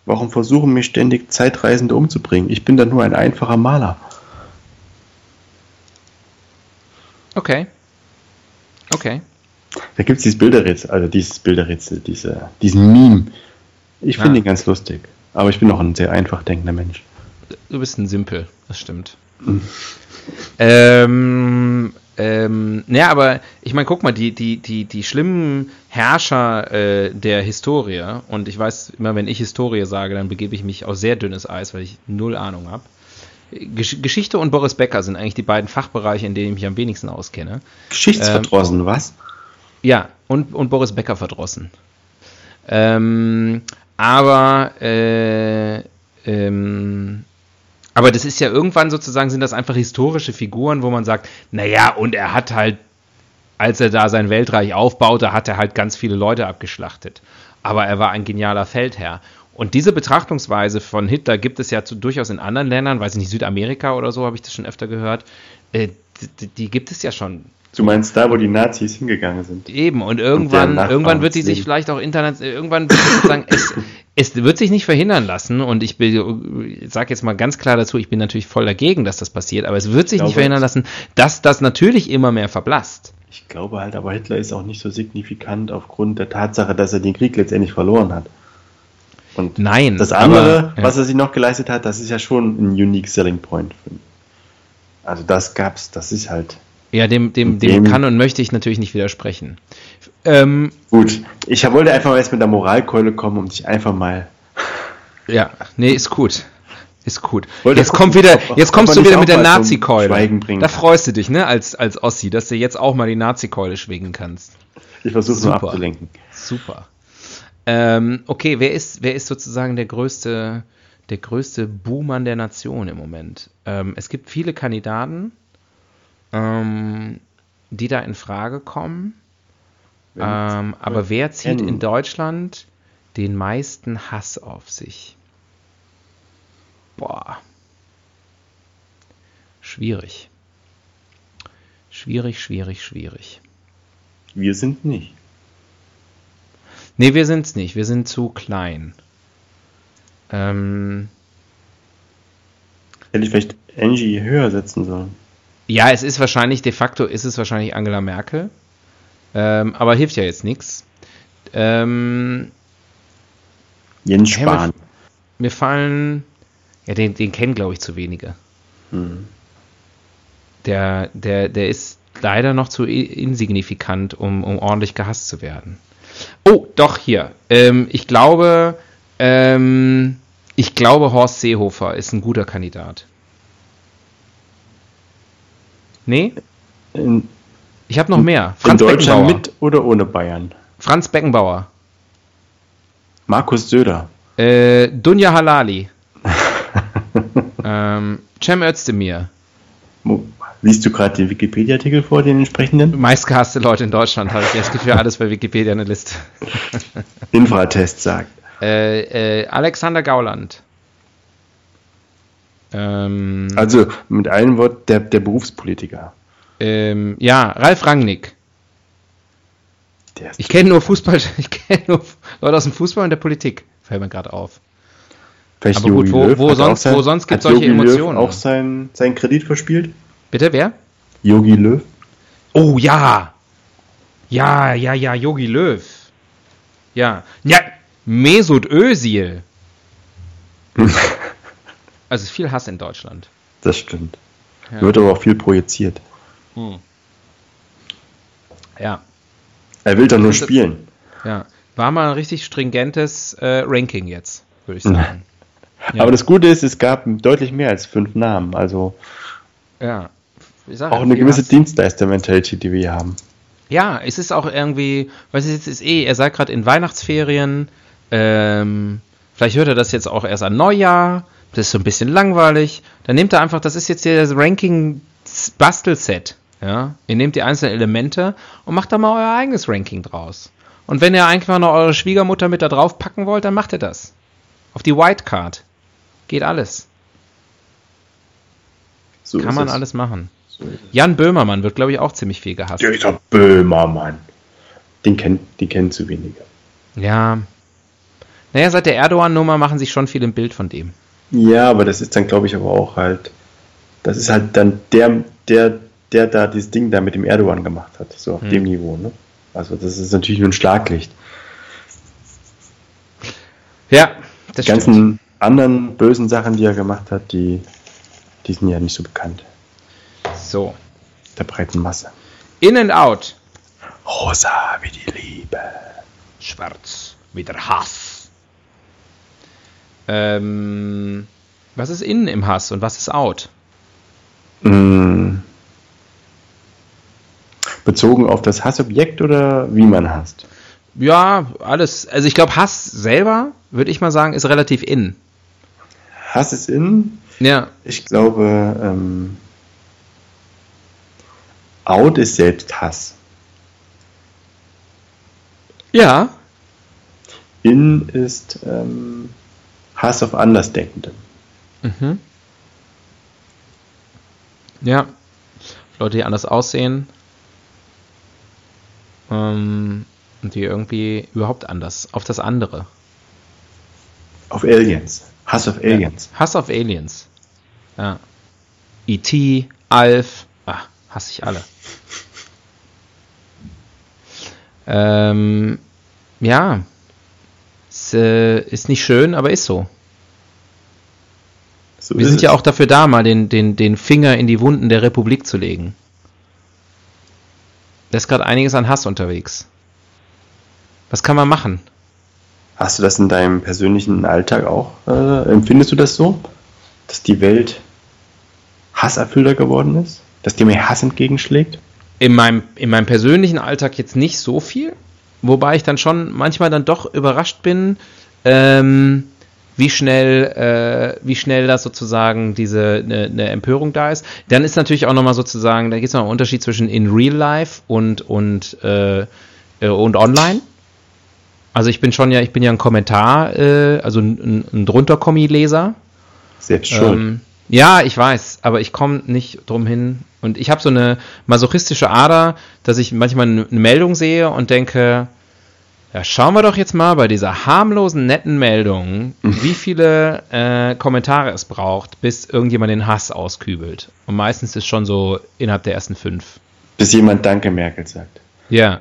Warum versuchen mich ständig Zeitreisende umzubringen? Ich bin dann nur ein einfacher Maler. Okay. Okay. Da gibt es dieses Bilderrätsel, also dieses Bilderrätsel, diese, diesen Meme. Ich finde Ah. ihn ganz lustig. Aber ich bin noch ein sehr einfach denkender Mensch. Du bist ein Simpel, das stimmt. ähm, ähm, naja, aber ich meine, guck mal, die, die, die, die schlimmen Herrscher äh, der Historie, und ich weiß immer, wenn ich Historie sage, dann begebe ich mich auf sehr dünnes Eis, weil ich null Ahnung habe. Gesch Geschichte und Boris Becker sind eigentlich die beiden Fachbereiche, in denen ich mich am wenigsten auskenne. Geschichtsverdrossen, was? Ja, und, und Boris Becker verdrossen. Ähm, aber, äh, ähm, aber das ist ja irgendwann sozusagen, sind das einfach historische Figuren, wo man sagt, naja, und er hat halt, als er da sein Weltreich aufbaute, hat er halt ganz viele Leute abgeschlachtet. Aber er war ein genialer Feldherr. Und diese Betrachtungsweise von Hitler gibt es ja zu, durchaus in anderen Ländern, weiß ich nicht, Südamerika oder so, habe ich das schon öfter gehört. Äh, die, die gibt es ja schon Du meinst da, wo die Nazis hingegangen sind? Eben, und irgendwann, Nachbarn irgendwann wird die sich vielleicht auch Internet, irgendwann wird sozusagen, es, es wird sich nicht verhindern lassen und ich sage jetzt mal ganz klar dazu, ich bin natürlich voll dagegen, dass das passiert, aber es wird sich glaube, nicht verhindern lassen, dass das natürlich immer mehr verblasst. Ich glaube halt, aber Hitler ist auch nicht so signifikant aufgrund der Tatsache, dass er den Krieg letztendlich verloren hat. Und Nein. das andere, aber, ja. was er sich noch geleistet hat, das ist ja schon ein unique selling point. Also das gab's, das ist halt Ja, dem, dem, dem Dem- kann und möchte ich natürlich nicht widersprechen. Ähm, gut. Ich wollte einfach mal jetzt mit der Moralkeule kommen, um dich einfach mal. ja, nee, ist gut. Ist gut. Wollte Jetzt gucken, kommt wieder, ob- jetzt kommst du wieder mit der mal Nazi-Keule. Da freust du dich, ne, als, als Ossi, dass du jetzt auch mal die Nazi-Keule schwingen kannst. Ich versuche nur Super. abzulenken. Super. Ähm, okay, wer ist, wer ist sozusagen der größte, der größte Buhmann der Nation im Moment? Ähm, es gibt viele Kandidaten, ähm, die da in Frage kommen. Ähm, aber wer zieht in Deutschland den meisten Hass auf sich? Boah. Schwierig. Schwierig, schwierig, schwierig. Wir sind nicht. Nee, wir sind's nicht. Wir sind zu klein. Ähm, Hätte ich vielleicht Angie höher setzen sollen. Ja, es ist wahrscheinlich, de facto ist es wahrscheinlich Angela Merkel. Ähm, aber hilft ja jetzt nichts. Ähm, Jens Ja, aber- Spahn. mir fallen, ja, den, den kennen, glaube ich, zu wenige. Hm. Der, der, der ist leider noch zu insignifikant, um, um ordentlich gehasst zu werden. Oh, doch, hier. Ähm, ich glaube, ähm, ich glaube, Horst Seehofer ist ein guter Kandidat. Nee? In, Ich habe noch mehr. in Franz Deutschland Beckenbauer. mit oder ohne Bayern? Franz Beckenbauer. Markus Söder. Äh, Dunja Halali. ähm, Cem Özdemir. Liest du gerade den Wikipedia-Artikel vor, den entsprechenden? Meistgehasste Leute in Deutschland habe ich. Gibt für alles bei Wikipedia eine Liste. Infratest sagt. Äh, äh, Alexander Gauland. Ähm, Also mit einem Wort der, der Berufspolitiker. ähm, ja, Ralf Rangnick. Ich kenne nur Fußball, ich kenne nur Leute aus dem Fußball und der Politik. Fällt mir gerade auf. vielleicht aber gut, wo- wo sonst- auch wo sonst gibt's hat solche Jogi Emotionen, Löw auch ne? seinen, seinen Kredit verspielt? Bitte, wer? Yogi Löw? Oh ja. Ja, ja, ja, Yogi Löw. Ja. Ja, Mesut Özil. Also ist viel Hass in Deutschland. Das stimmt. Wird aber auch viel projiziert. Ja, Er will doch nur Das- spielen. ja. War mal ein richtig stringentes äh, Ranking jetzt, würde ich sagen. Ja. Aber das Gute ist, es gab deutlich mehr als fünf Namen. Also ja. Sag auch ja, eine gewisse Hass. Dienstleister-Mentality, die wir hier haben. Ja, es ist auch irgendwie, weiß ich, jetzt ist eh, er seid gerade in Weihnachtsferien, ähm, vielleicht hört er das jetzt auch erst an Neujahr, das ist so ein bisschen langweilig, dann nehmt er einfach, das ist jetzt hier das Ranking-Bastelset, ja, ihr nehmt die einzelnen Elemente und macht da mal euer eigenes Ranking draus. Und wenn ihr einfach noch eure Schwiegermutter mit da drauf packen wollt, dann macht ihr das. Auf die Whitecard. Geht alles. So Kann man es. alles machen. So. Jan Böhmermann wird, glaube ich, auch ziemlich viel gehasst. Dieser Böhmermann. Den kennt, die kennen zu wenige. Ja. Naja, seit der Erdogan-Nummer machen sich schon viele ein Bild von dem. Ja, aber das ist dann, glaube ich, aber auch halt, das ist halt dann der, der, der da dieses Ding da mit dem Erdogan gemacht hat, so auf Hm. dem Niveau, ne? Also das ist natürlich nur ein Schlaglicht. Ja, das Die ganzen anderen bösen Sachen, die er gemacht hat, die, die sind ja nicht so bekannt. So. Der breiten Masse. In and out. Rosa wie die Liebe. Schwarz. Wieder Hass. Ähm, was ist innen im Hass und was ist out? Mm. Bezogen auf das Hassobjekt oder wie man hasst? Ja, alles. Also ich glaube, Hass selber, würde ich mal sagen, ist relativ in. Hass ist in. Ja. Ich glaube, ähm, out ist selbst Hass. Ja. In ist ähm, Hass auf Andersdenkende. Mhm. Ja. Leute, die anders aussehen. Ähm, und die irgendwie überhaupt anders. Auf das andere. Auf Aliens. Hass auf Aliens. Hass auf Aliens. Ja. E.T., Alf. Ah, hasse ich alle. Ähm, ja. Ist, äh, ist nicht schön, aber ist so. So Wir ist sind es. ja auch dafür da, mal den, den, den Finger in die Wunden der Republik zu legen. Da ist gerade einiges an Hass unterwegs. Was kann man machen? Hast du das in deinem persönlichen Alltag auch? Äh, empfindest du das so? Dass die Welt hasserfüllter geworden ist? Dass dir mehr Hass entgegenschlägt? In meinem, in meinem persönlichen Alltag jetzt nicht so viel, wobei ich dann schon manchmal dann doch überrascht bin, ähm, wie schnell, äh, wie schnell da sozusagen diese eine ne Empörung da ist. Dann ist natürlich auch nochmal sozusagen, da gibt es noch einen Unterschied zwischen in Real Life und und äh, äh, und online. Also ich bin schon ja, ich bin ja ein Kommentar, äh, also ein, ein drunter-Kommi-Leser. Selbst schuld. Ähm, ja, ich weiß, aber ich komme nicht drum hin. Und ich habe so eine masochistische Ader, dass ich manchmal eine Meldung sehe und denke, ja, schauen wir doch jetzt mal bei dieser harmlosen, netten Meldung, wie viele äh, Kommentare es braucht, bis irgendjemand den Hass auskübelt. Und meistens ist schon so innerhalb der ersten fünf. Bis jemand Danke Merkel sagt. Ja,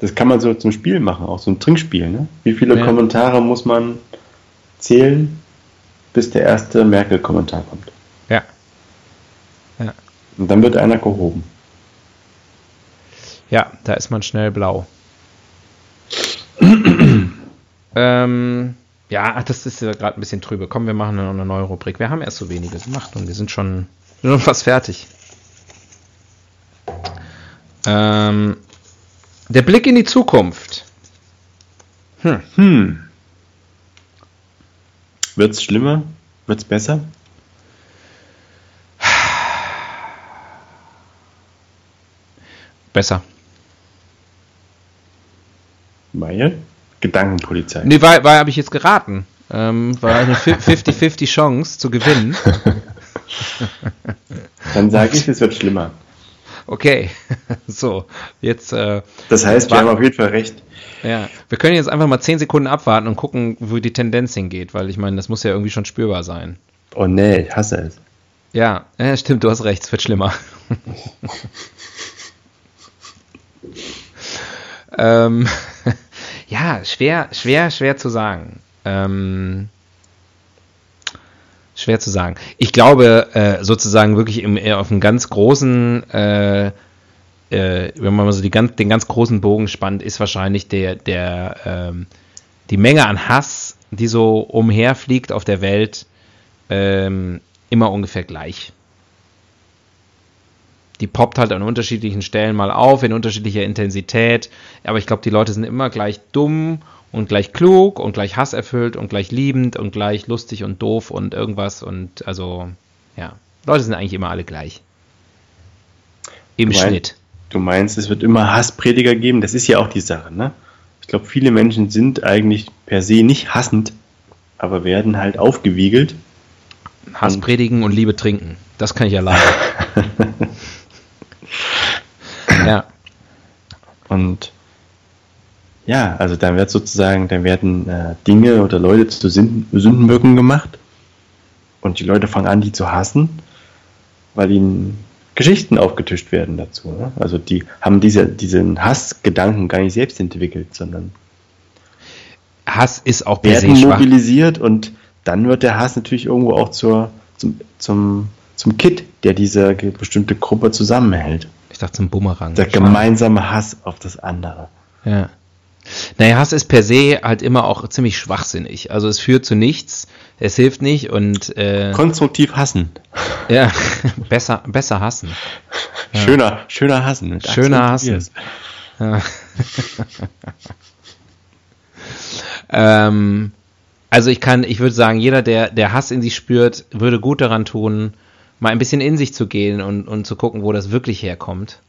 Das kann man so zum Spiel machen, auch so ein Trinkspiel. Ne? Wie viele Ja. Kommentare muss man zählen, bis der erste Merkel-Kommentar kommt? ja. Ja, Und dann wird einer gehoben. ja da ist man schnell blau. ähm, ja, das ist ja gerade ein bisschen trübe. Komm, wir machen noch eine neue Rubrik. Wir haben erst so wenige gemacht und wir sind schon, schon fast fertig. Ähm, der Blick in die Zukunft. Hm. Wird's schlimmer? Wird's besser? Besser. Weil? Gedankenpolizei. Nee, weil, weil habe ich jetzt geraten. Ähm, war eine 50-50 Chance zu gewinnen. Dann sage ich, es wird schlimmer. Okay, so, jetzt, äh, Das heißt, wir haben auf jeden Fall recht. ja, wir können jetzt einfach mal 10 Sekunden abwarten und gucken, wo die Tendenz hingeht, weil ich meine, das muss ja irgendwie schon spürbar sein. Oh nee, ich hasse es. Ja, ja stimmt, du hast recht, es wird schlimmer. ähm, ja, schwer, schwer, schwer zu sagen. Ähm, Schwer zu sagen. Ich glaube, äh, sozusagen wirklich im, auf einem ganz großen, äh, äh, wenn man mal so die ganz, den ganz großen Bogen spannt, ist wahrscheinlich der, der, ähm, die Menge an Hass, die so umherfliegt auf der Welt, ähm, immer ungefähr gleich. Die poppt halt an unterschiedlichen Stellen mal auf, in unterschiedlicher Intensität. Aber ich glaube, die Leute sind immer gleich dumm und gleich klug und gleich hasserfüllt und gleich liebend und gleich lustig und doof und irgendwas. Und also, ja, Leute sind eigentlich immer alle gleich. Im du Schnitt. Meinst, du meinst, es wird immer Hassprediger geben? Das ist ja auch die Sache, ne? Ich glaube, viele Menschen sind eigentlich per se nicht hassend, aber werden halt aufgewiegelt. Hass predigen und Liebe trinken. Das kann ich alleine. Und ja, also dann wird sozusagen, dann werden äh, Dinge oder Leute zu Sündenböcken gemacht und die Leute fangen an, die zu hassen, weil ihnen Geschichten aufgetischt werden dazu. Ne? Also die haben diese, diesen Hassgedanken gar nicht selbst entwickelt, sondern Hass ist auch werden mobilisiert und dann wird der Hass natürlich irgendwo auch zur, zum, zum, zum Kit, der diese bestimmte Gruppe zusammenhält. Dachte zum Bumerang. Der gemeinsame Hass auf das andere. Ja. Naja, Hass ist per se halt immer auch ziemlich schwachsinnig. Also es führt zu nichts, es hilft nicht und äh, konstruktiv hassen. Ja, besser, besser hassen. Ja. Schöner, schöner hassen. Schöner hassen. Ja. ähm, also ich kann, ich würde sagen, jeder, der, der Hass in sich spürt, würde gut daran tun, mal ein bisschen in sich zu gehen und, und zu gucken, wo das wirklich herkommt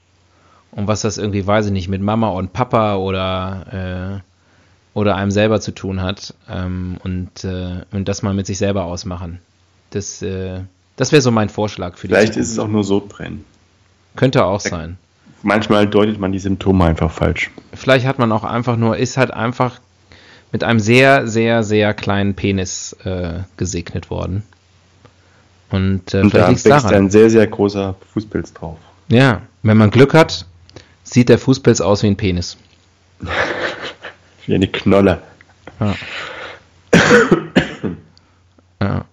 und was das irgendwie, weiß ich nicht, mit Mama und Papa oder, äh, oder einem selber zu tun hat ähm, und, äh, und das mal mit sich selber ausmachen. Das, äh, das wäre so mein Vorschlag für die Vielleicht Zukunft. ist es auch nur Sodbrennen. Könnte auch sein. Manchmal deutet man die Symptome einfach falsch. Vielleicht hat man auch einfach nur, ist halt einfach mit einem sehr, sehr, sehr kleinen Penis äh, gesegnet worden. Und, äh, und da wächst daran. ein sehr, sehr großer Fußpilz drauf. Ja, wenn man Glück hat, sieht der Fußpilz aus wie ein Penis. wie eine Knolle. Ja. ja.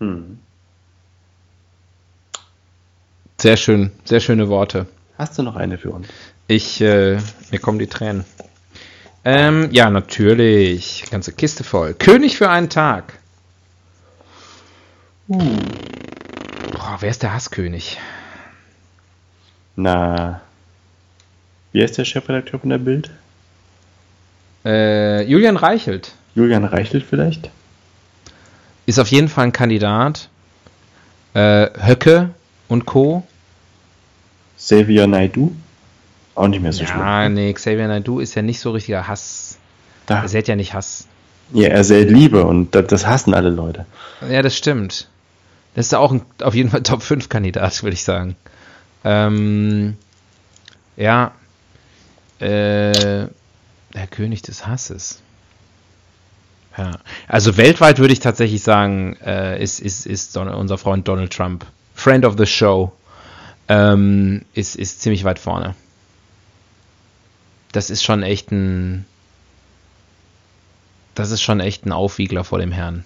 Hm. Sehr schön, sehr schöne Worte. Hast du noch eine für uns? Ich, äh, mir kommen die Tränen. Ähm, ja, natürlich. Ganze Kiste voll. König für einen Tag. Uh. Boah, wer ist der Hasskönig? Na, wie heißt der Chefredakteur von der Bild? Äh, Julian Reichelt. Julian Reichelt vielleicht? Ist auf jeden Fall ein Kandidat. Äh, Höcke und Co. Xavier Naidu? Auch nicht mehr so ja, schlimm. Ja, nee, Xavier Naidu ist ja nicht so richtiger Hass. Da. Er sät ja nicht Hass. Ja, er sät Liebe und das, das hassen alle Leute. Ja, das stimmt. Das ist auch ein, auf jeden Fall Top 5 Kandidat, würde ich sagen. Ähm, ja, äh, der König des Hasses. Ja. Also weltweit würde ich tatsächlich sagen, äh, ist, ist, ist unser Freund Donald Trump, Friend of the Show, ähm, ist, ist ziemlich weit vorne. Das ist schon echt ein. Das ist schon echt ein Aufwiegler vor dem Herrn.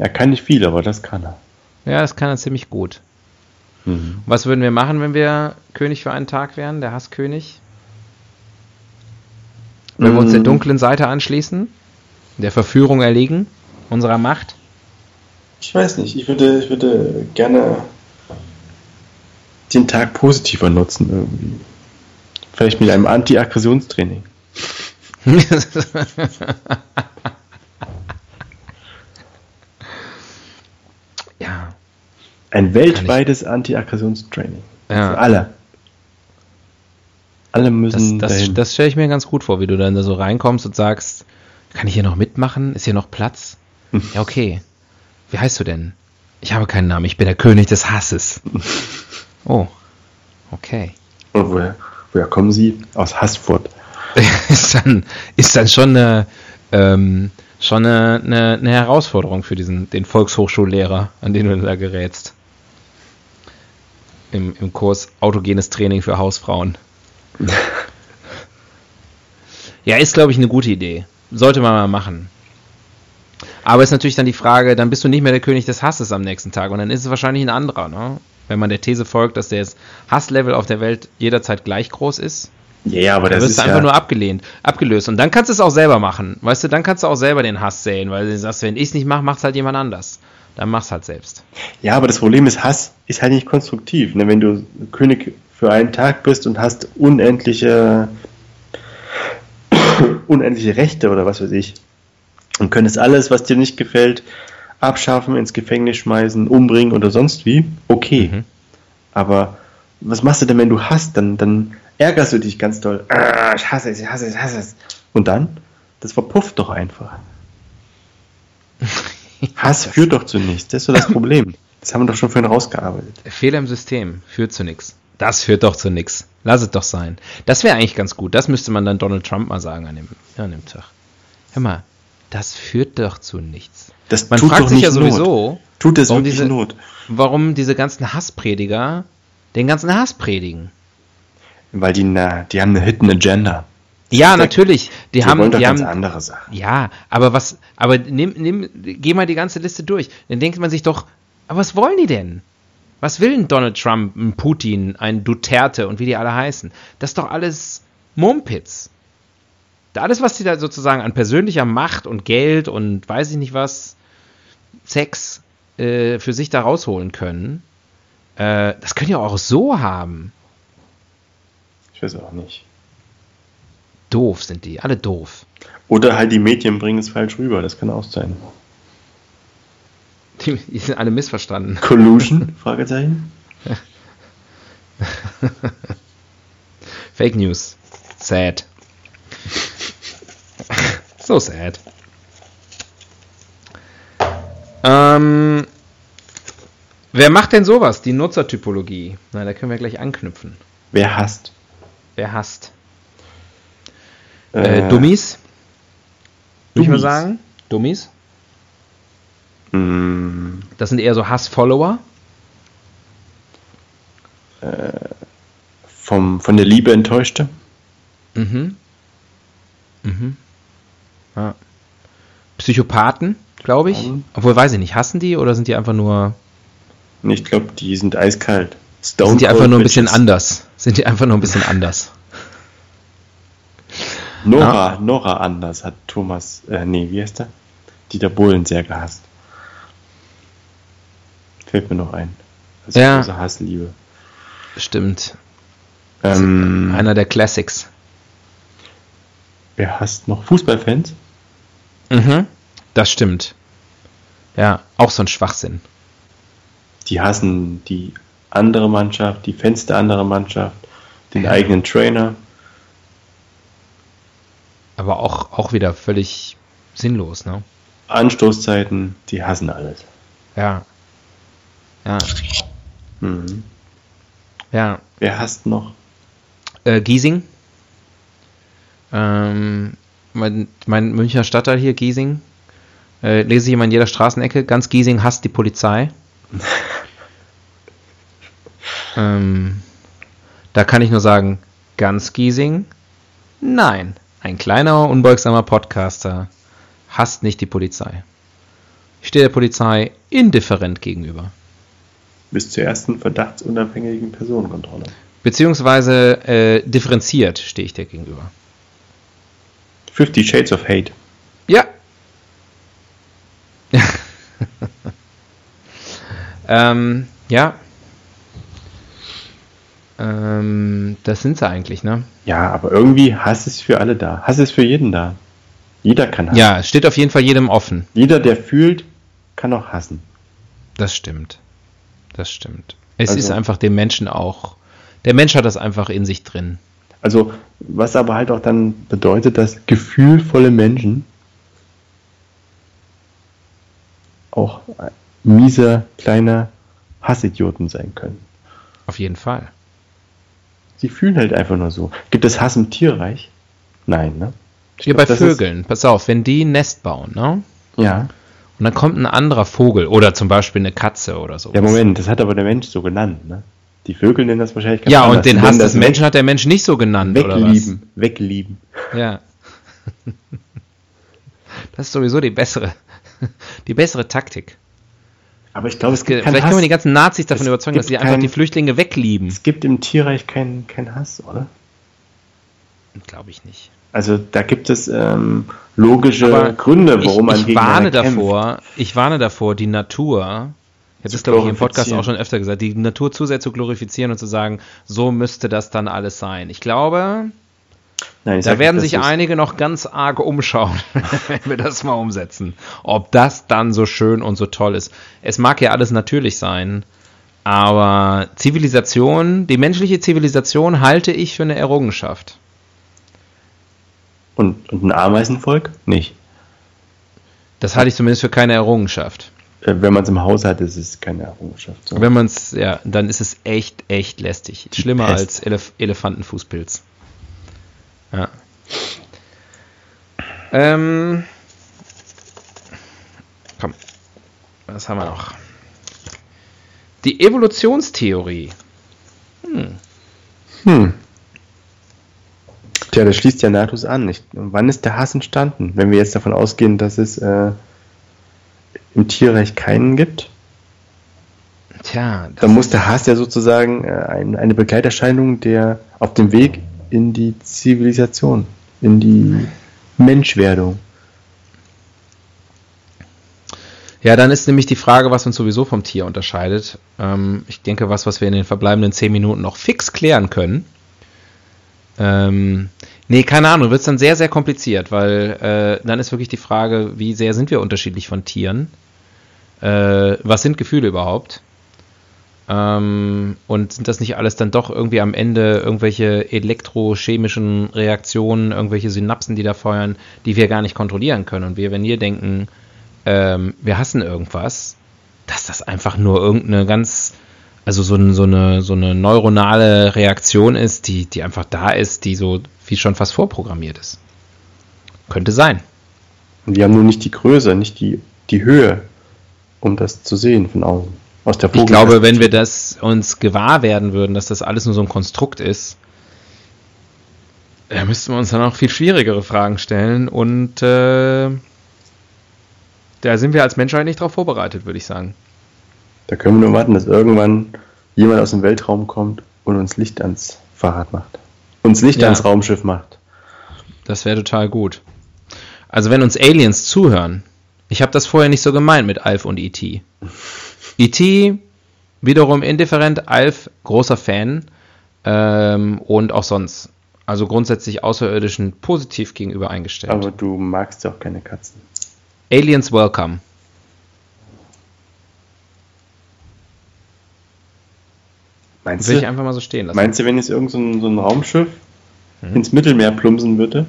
Er kann nicht viel, aber das kann er. Ja, das kann er ziemlich gut. Mhm. Was würden wir machen, wenn wir König für einen Tag wären, der Hasskönig? Wenn mhm. wir uns der mhm. dunklen Seite anschließen, der Verführung erliegen, unserer Macht? Ich weiß nicht, ich würde, ich würde gerne den Tag positiver nutzen irgendwie. Vielleicht mit einem Anti-Aggressionstraining. ja. Ein weltweites Anti-Aggressionstraining. Ja. Für alle. Alle müssen. Das, das, das stelle ich mir ganz gut vor, wie du dann da so reinkommst und sagst, kann ich hier noch mitmachen? Ist hier noch Platz? Hm. Ja, okay. Wie heißt du denn? Ich habe keinen Namen, ich bin der König des Hasses. Oh. Okay. Und woher, woher kommen Sie? Aus Haßfurt. ist, dann, ist dann schon eine, ähm, schon eine, eine, eine Herausforderung für diesen, den Volkshochschullehrer, an den du da gerätst im, im Kurs Autogenes Training für Hausfrauen. ja, ist, glaube ich, eine gute Idee. Sollte man mal machen. Aber ist natürlich dann die Frage, dann bist du nicht mehr der König des Hasses am nächsten Tag und dann ist es wahrscheinlich ein anderer, ne? Wenn man der These folgt, dass das Hasslevel auf der Welt jederzeit gleich groß ist. Ja, ja, aber Dann das wirst ist du einfach ja, nur abgelehnt, abgelöst. Und dann kannst du es auch selber machen. Weißt du, dann kannst du auch selber den Hass säen, weil du sagst, wenn ich es nicht mache, macht es halt jemand anders. Dann mach's halt selbst. ja, aber das Problem ist, Hass ist halt nicht konstruktiv. Ne? Wenn du König für einen Tag bist und hast unendliche, unendliche Rechte oder was weiß ich und könntest alles, was dir nicht gefällt, abschaffen, ins Gefängnis schmeißen, umbringen oder sonst wie, okay. Mhm. Aber was machst du denn, wenn du hast? Dann, dann ärgerst du dich ganz doll. Ah, ich hasse es, ich hasse es, ich hasse es. Und dann? Das verpufft doch einfach. Hass führt doch zu nichts. Das ist so das Problem. Das haben wir doch schon vorhin rausgearbeitet. Fehler im System führt zu nichts. Das führt doch zu nichts. Lass es doch sein. Das wäre eigentlich ganz gut. Das müsste man dann Donald Trump mal sagen an dem, an dem Tag. Hör mal, das führt doch zu nichts. Das Man tut fragt sich ja sowieso, Not. Tut es warum diese- Not? warum diese ganzen Hassprediger den ganzen Hass predigen. Weil die, na, die haben eine Hidden Agenda. Ja, ja- natürlich. Die, Die haben, wollen doch die ganz haben, andere Sachen. ja, aber was, aber nimm, nimm, geh mal die ganze Liste durch. Dann denkt man sich doch, aber was wollen die denn? Was will ein Donald Trump, ein Putin, ein Duterte und wie die alle heißen? Das ist doch alles Mumpitz. Alles, was die da sozusagen an persönlicher Macht und Geld und weiß ich nicht was, Sex äh, für sich da rausholen können, äh, das können die auch so haben. Ich weiß auch nicht. Doof sind die, alle doof. Oder halt die Medien bringen es falsch rüber. Das kann auch sein. Die, die sind alle missverstanden. Collusion? Fragezeichen. Fake News. Sad. so sad. Ähm, wer macht denn sowas? Die Nutzertypologie. Na, da können wir gleich anknüpfen. Wer hasst? Wer hasst? Äh, Dummies? Würde ich mal Dummies. sagen. Dummies. Mm, Das sind eher so Hass-Follower. vom, von der Liebe enttäuschte? Mhm. Mhm. Ja. Psychopathen, glaube ich. Mhm. Obwohl, weiß ich nicht, hassen die oder sind die einfach nur, Ich glaube, die sind eiskalt. Stone sind die einfach nur ein bisschen anders? Sind die einfach nur ein bisschen anders? Nora, Nora Anders hat Thomas, äh, nee, wie heißt der? Dieter Bohlen sehr gehasst. Fällt mir noch ein. Also Ja. große Hassliebe. Stimmt. Ähm, Einer der Classics. wer hasst noch Fußballfans? Mhm. Das stimmt. Ja, auch so ein Schwachsinn. Die hassen die andere Mannschaft, die Fans der anderen Mannschaft, den Ja. eigenen Trainer. Aber auch, auch wieder völlig sinnlos, ne? Anstoßzeiten, die hassen alles. Ja. Ja. Mhm. Ja. Wer hasst noch? Äh, Giesing. Ähm, mein, mein Münchner Stadtteil hier, Giesing. Äh, lese ich immer in jeder Straßenecke. Ganz Giesing hasst die Polizei. ähm, da kann ich nur sagen, ganz Giesing? Nein. Ein kleiner, unbeugsamer Podcaster hasst nicht die Polizei. Ich stehe der Polizei indifferent gegenüber. Bis zur ersten verdachtsunabhängigen Personenkontrolle. Beziehungsweise äh, differenziert stehe ich dir gegenüber. Fifty Shades of Hate. Ja. ähm, ja. Ähm, das sind sie eigentlich, ne? Ja, aber irgendwie Hass ist für alle da. Hass ist für jeden da. Jeder kann hassen. Ja, es steht auf jeden Fall jedem offen. Jeder, der fühlt, kann auch hassen. Das stimmt. Das stimmt. Es Also- ist einfach dem Menschen auch. Der Mensch hat das einfach in sich drin. Also, was aber halt auch dann bedeutet, dass gefühlvolle Menschen auch miese, kleine Hassidioten sein können. Auf jeden Fall. Sie fühlen halt einfach nur so. Gibt es Hass im Tierreich? Nein, ne? Ich Hier glaub, bei Vögeln, pass auf, wenn die ein Nest bauen, ne? Ja. Und dann kommt ein anderer Vogel oder zum Beispiel eine Katze oder so. Ja, Moment, das hat aber der Mensch so genannt, ne? Die Vögel nennen das wahrscheinlich ganz Ja, anders. und den Die Hass des Menschen hat der Mensch nicht so genannt, oder was? Weglieben, weglieben. Ja. Das ist sowieso die bessere, die bessere Taktik. Aber ich glaube, es gibt Vielleicht können wir die ganzen Nazis davon überzeugen, dass sie einfach kein- die Flüchtlinge weglieben. Es gibt im Tierreich keinen keinen Hass, oder? Glaube ich nicht. Also da gibt es ähm, logische Aber Gründe, warum man ich, ich gegeneinander warne kämpft. davor, ich warne davor, die Natur, ich habe das glaube ich im Podcast auch schon öfter gesagt, die Natur zu sehr zu glorifizieren und zu sagen, so müsste das dann alles sein. Ich glaube, Nein, da werden nicht, sich einige noch ganz arg umschauen, wenn wir das mal umsetzen. Ob das dann so schön und so toll ist. Es mag ja alles natürlich sein, aber Zivilisation, die menschliche Zivilisation halte ich für eine Errungenschaft. Und, und ein Ameisenvolk? Nicht. Das halte ich zumindest für keine Errungenschaft. Äh, Wenn man es im Haus hat, ist es keine Errungenschaft. So. Wenn man es, ja, dann ist es echt, echt lästig. Schlimmer als Elef Elefantenfußpilz. Ja. Ähm. Komm. Was haben wir noch? Die Evolutionstheorie. Hm. Tja, das schließt ja nahtlos an. Nicht? Wann ist der Hass entstanden? Wenn wir jetzt davon ausgehen, dass es äh, im Tierreich keinen gibt, Tja, dann muss der Hass ja sozusagen äh, ein, eine Begleiterscheinung der auf dem Weg in die Zivilisation, in die Menschwerdung. Ja, dann ist nämlich die Frage, was uns sowieso vom Tier unterscheidet. Ähm, ich denke, was, was wir in den verbleibenden zehn Minuten noch fix klären können. Ähm, nee, keine Ahnung, wird es dann sehr, sehr kompliziert, weil äh, dann ist wirklich die Frage, wie sehr sind wir unterschiedlich von Tieren? Äh, was sind Gefühle überhaupt? Ähm, und sind das nicht alles dann doch irgendwie am Ende irgendwelche elektrochemischen Reaktionen, irgendwelche Synapsen, die da feuern, die wir gar nicht kontrollieren können? Und wir, wenn wir denken, ähm, wir hassen irgendwas, dass das einfach nur irgendeine ganz, also so, so, eine, so eine neuronale Reaktion ist, die, die einfach da ist, die so wie schon fast vorprogrammiert ist. Könnte sein. Und die haben nur nicht die Größe, nicht die, die Höhe, um das zu sehen von außen. Aus der Ich glaube, wenn wir das uns gewahr werden würden, dass das alles nur so ein Konstrukt ist, da müssten wir uns dann auch viel schwierigere Fragen stellen und äh, da sind wir als Menschheit nicht darauf vorbereitet, würde ich sagen. Da können wir nur warten, dass irgendwann jemand aus dem Weltraum kommt und uns Licht ans Fahrrad macht. Uns Licht Ja. ans Raumschiff macht. Das wäre total gut. Also wenn uns Aliens zuhören, ich habe das vorher nicht so gemeint mit Alf und E.T. E.T. wiederum indifferent, Alf großer Fan ähm, und auch sonst. Also grundsätzlich Außerirdischen positiv gegenüber eingestellt. Aber du magst ja auch keine Katzen. Aliens welcome. Meinst Will ich du, einfach mal so stehen lassen. meinst du, wenn jetzt irgend so ein, so ein Raumschiff Mhm. ins Mittelmeer plumpsen würde,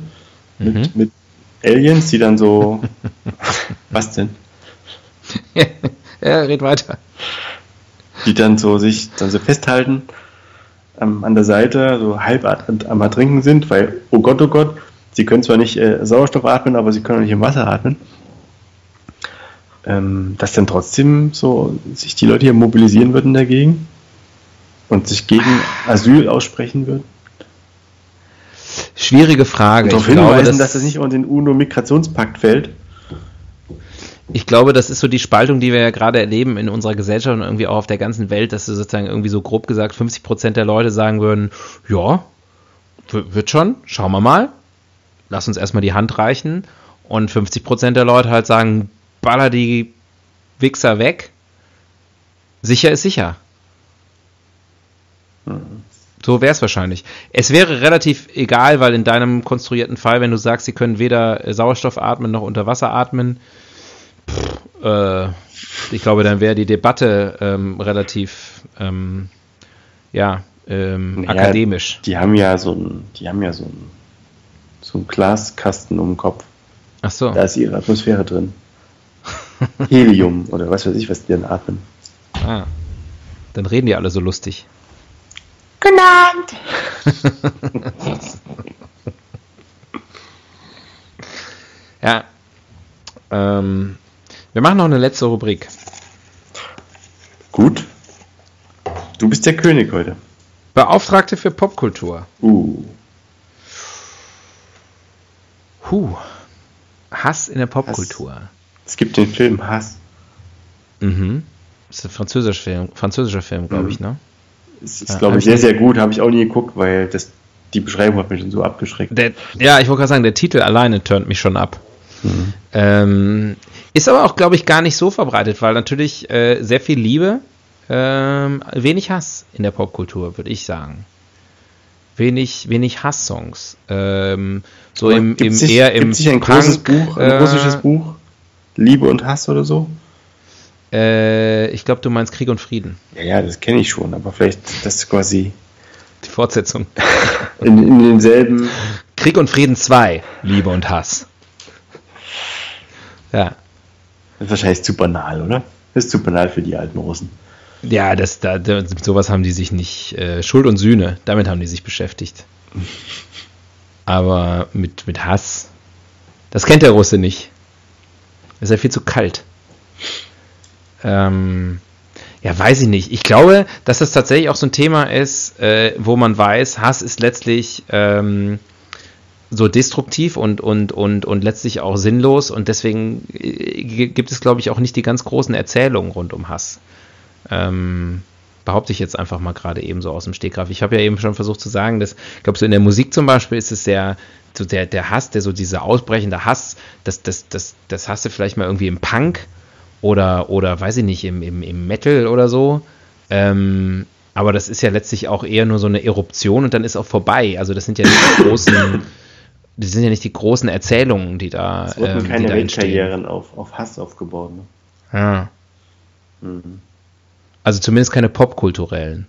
mit, Mhm. mit Aliens, die dann so. was denn? ja, red weiter. Die dann so sich dann so festhalten ähm, an der Seite, so halb am Ertrinken sind, weil, oh Gott, oh Gott, sie können zwar nicht äh, Sauerstoff atmen, aber sie können auch nicht im Wasser atmen. Ähm, dass dann trotzdem so sich die Leute hier mobilisieren würden dagegen und sich gegen Asyl aussprechen würden. Schwierige Frage. Und darauf Ich glaube, hinweisen, dass das nicht unter den UNO-Migrationspakt fällt. Ich glaube, das ist so die Spaltung, die wir ja gerade erleben in unserer Gesellschaft und irgendwie auch auf der ganzen Welt, dass du sozusagen irgendwie so grob gesagt 50 Prozent der Leute sagen würden, ja, wird schon, schauen wir mal, lass uns erstmal die Hand reichen und 50 Prozent der Leute halt sagen, baller die Wichser weg, sicher ist sicher. So wäre es wahrscheinlich. Es wäre relativ egal, weil in deinem konstruierten Fall, wenn du sagst, sie können weder Sauerstoff atmen noch unter Wasser atmen, pff, äh, ich glaube, dann wäre die Debatte ähm, relativ, ähm, ja, ähm, Naja, akademisch. Die haben ja so ein, die haben ja so ein, so ein Glaskasten um den Kopf. Ach so. Da ist ihre Atmosphäre drin. Helium oder was weiß ich, was die dann atmen. Ah. Dann reden die alle so lustig. Genannt! Ja. Ähm, wir machen noch eine letzte Rubrik. Gut. Du bist der König heute. Beauftragte für Popkultur. Uh. Huh. Hass in der Popkultur. Es gibt den Film Hass. Mhm. Das ist ein französischer Film, französischer Film glaube ich, ne? Es ist, Ja, glaube ich, sehr, sehr gut. Habe ich auch nie geguckt, weil das, die Beschreibung hat mich schon so abgeschreckt. Der, ja, ich wollte gerade sagen, der Titel alleine turnt mich schon ab. Ähm, ist aber auch, glaube ich, gar nicht so verbreitet, weil natürlich äh, sehr viel Liebe, ähm, wenig Hass in der Popkultur, würde ich sagen. Wenig, wenig Hasssongs. Ähm, so Aber im, im nicht, eher im nicht ein großes Buch, ein äh, russisches Buch? Liebe und Hass oder so? Äh, ich glaube, du meinst Krieg und Frieden. Ja, ja, das kenne ich schon, aber vielleicht das quasi Die Fortsetzung. in, in denselben. Krieg und Frieden 2, Liebe und Hass. Ja. Das ist wahrscheinlich zu banal, oder? Das ist zu banal für die alten Russen. Ja, das, da, sowas haben die sich nicht. Äh, Schuld und Sühne, damit haben die sich beschäftigt. Aber mit, mit Hass, das kennt der Russe nicht. Ist ja viel zu kalt. Ähm, ja, weiß ich nicht. Ich glaube, dass das tatsächlich auch so ein Thema ist, äh, wo man weiß, Hass ist letztlich ähm, so destruktiv und, und, und, und letztlich auch sinnlos und deswegen äh, gibt es, glaube ich, auch nicht die ganz großen Erzählungen rund um Hass. Ähm, behaupte ich jetzt einfach mal gerade eben so aus dem Stegreif. Ich habe ja eben schon versucht zu sagen, dass, ich so in der Musik zum Beispiel ist es sehr, so der, der Hass, der so dieser ausbrechende Hass, das, das, das, das hast du vielleicht mal irgendwie im Punk oder, oder weiß ich nicht, im, im, im Metal oder so. Ähm, aber das ist ja letztlich auch eher nur so eine Eruption und dann ist auch vorbei. Also das sind ja nicht die großen, das sind ja nicht die großen Erzählungen, die da, Es wurden ähm, keine. Weltkarrieren auf, auf Hass aufgebaut. Ne? Ja. Mhm. Also zumindest keine popkulturellen.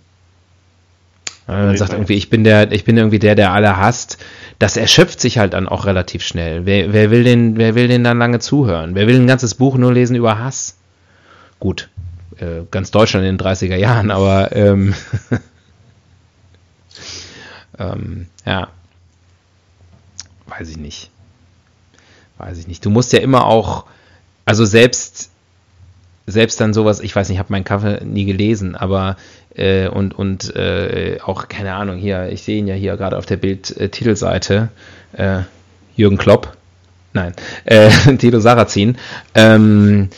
Wenn man sagt irgendwie, ich bin der, ich bin irgendwie der, der alle hasst, das erschöpft sich halt dann auch relativ schnell. Wer, wer will den, wer will den dann lange zuhören? Wer will ein ganzes Buch nur lesen über Hass? Gut, äh, ganz Deutschland in den 30er Jahren, aber ähm, ähm, ja, weiß ich nicht. Weiß ich nicht. Du musst ja immer auch, also selbst selbst dann sowas, ich weiß nicht, ich habe meinen Kaffee nie gelesen, aber äh, und, und äh, auch, keine Ahnung, hier, ich sehe ihn ja hier gerade auf der Bild-Titelseite, äh, Jürgen Klopp, nein, äh, Tilo Sarrazin, ähm, äh,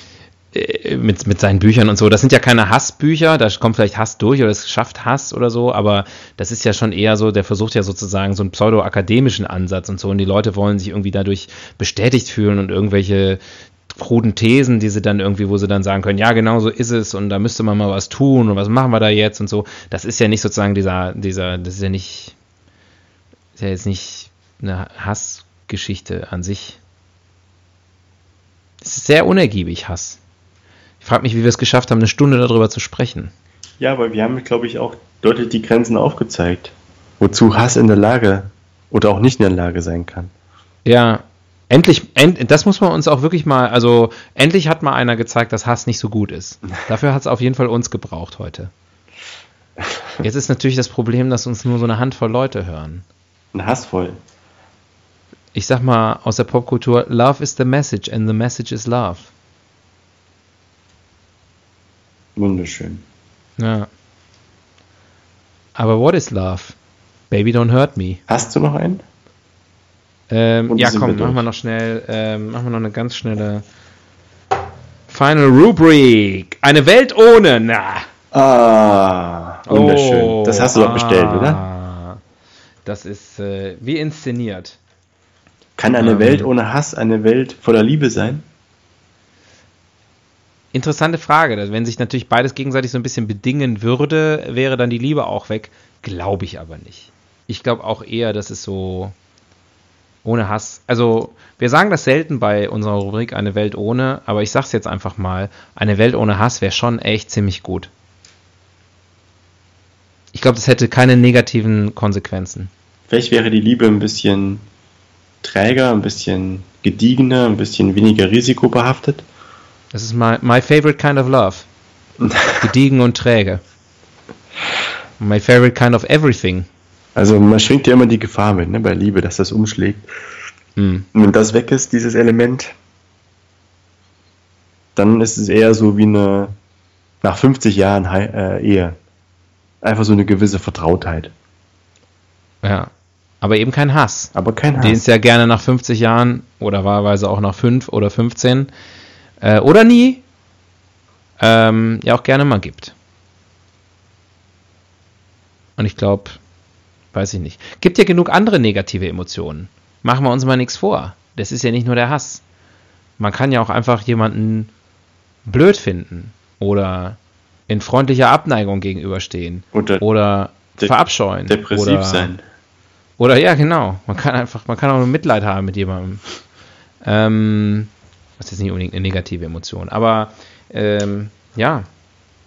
mit, mit seinen Büchern und so. Das sind ja keine Hassbücher, da kommt vielleicht Hass durch oder es schafft Hass oder so, aber das ist ja schon eher so, der versucht ja sozusagen so einen pseudo-akademischen Ansatz und so und die Leute wollen sich irgendwie dadurch bestätigt fühlen und irgendwelche kruden Thesen, die sie dann irgendwie, wo sie dann sagen können, ja, genau so ist es und da müsste man mal was tun und was machen wir da jetzt und so. Das ist ja nicht sozusagen dieser, dieser, das ist ja nicht, ist ja jetzt nicht eine Hassgeschichte an sich. Es ist sehr unergiebig, Hass. Ich frage mich, wie wir es geschafft haben, eine Stunde darüber zu sprechen. Ja, aber wir haben, glaube ich, auch deutlich die Grenzen aufgezeigt, wozu Hass in der Lage oder auch nicht in der Lage sein kann. Ja, endlich, end, das muss man uns auch wirklich mal, also endlich hat mal einer gezeigt, dass Hass nicht so gut ist. Dafür hat es auf jeden Fall uns gebraucht heute. Jetzt ist natürlich das Problem, dass uns nur so eine Handvoll Leute hören. Ein Hassvoll. Ich sag mal aus der Popkultur, Love is the message and the message is love. Wunderschön. Ja. Aber what is love? Baby don't hurt me. Hast du noch einen? Ähm, ja, komm, wir machen wir noch schnell, ähm, machen wir noch eine ganz schnelle Final Rubric. Eine Welt ohne, na. Ah, wunderschön. das hast du doch bestellt, oder? ah. Das ist äh, wie inszeniert. Kann eine Ähm. Welt ohne Hass eine Welt voller Liebe sein? Interessante Frage. dass Wenn sich natürlich beides gegenseitig so ein bisschen bedingen würde, wäre dann die Liebe auch weg. Glaube ich aber nicht. Ich glaube auch eher, dass es so ohne Hass. Also, wir sagen das selten bei unserer Rubrik Eine Welt ohne, aber ich sag's jetzt einfach mal: Eine Welt ohne Hass wäre schon echt ziemlich gut. Ich glaube, das hätte keine negativen Konsequenzen. Vielleicht wäre die Liebe ein bisschen träger, ein bisschen gediegener, ein bisschen weniger risikobehaftet. Das ist my, my favorite kind of love. Gediegen und träge. My favorite kind of everything. Also man schwingt ja immer die Gefahr mit, ne, bei Liebe, dass das umschlägt. Hm. Und wenn das weg ist, dieses Element, dann ist es eher so wie eine nach 50 Jahren Hei- äh, Ehe. Einfach so eine gewisse Vertrautheit. Ja. Aber eben kein Hass. Aber kein Den es Hass. ja gerne nach 50 Jahren oder wahlweise auch nach 5 oder 15 äh, oder nie, ähm, ja auch gerne mal gibt. Und ich glaube, weiß ich nicht. Gibt ja genug andere negative Emotionen. Machen wir uns mal nichts vor. Das ist ja nicht nur der Hass. Man kann ja auch einfach jemanden blöd finden oder in freundlicher Abneigung gegenüberstehen Oder oder de- verabscheuen Depressiv oder, sein. Oder ja, genau. Man kann einfach, man kann auch nur Mitleid haben mit jemandem. Ähm, das ist nicht unbedingt eine negative Emotion, aber ähm, ja,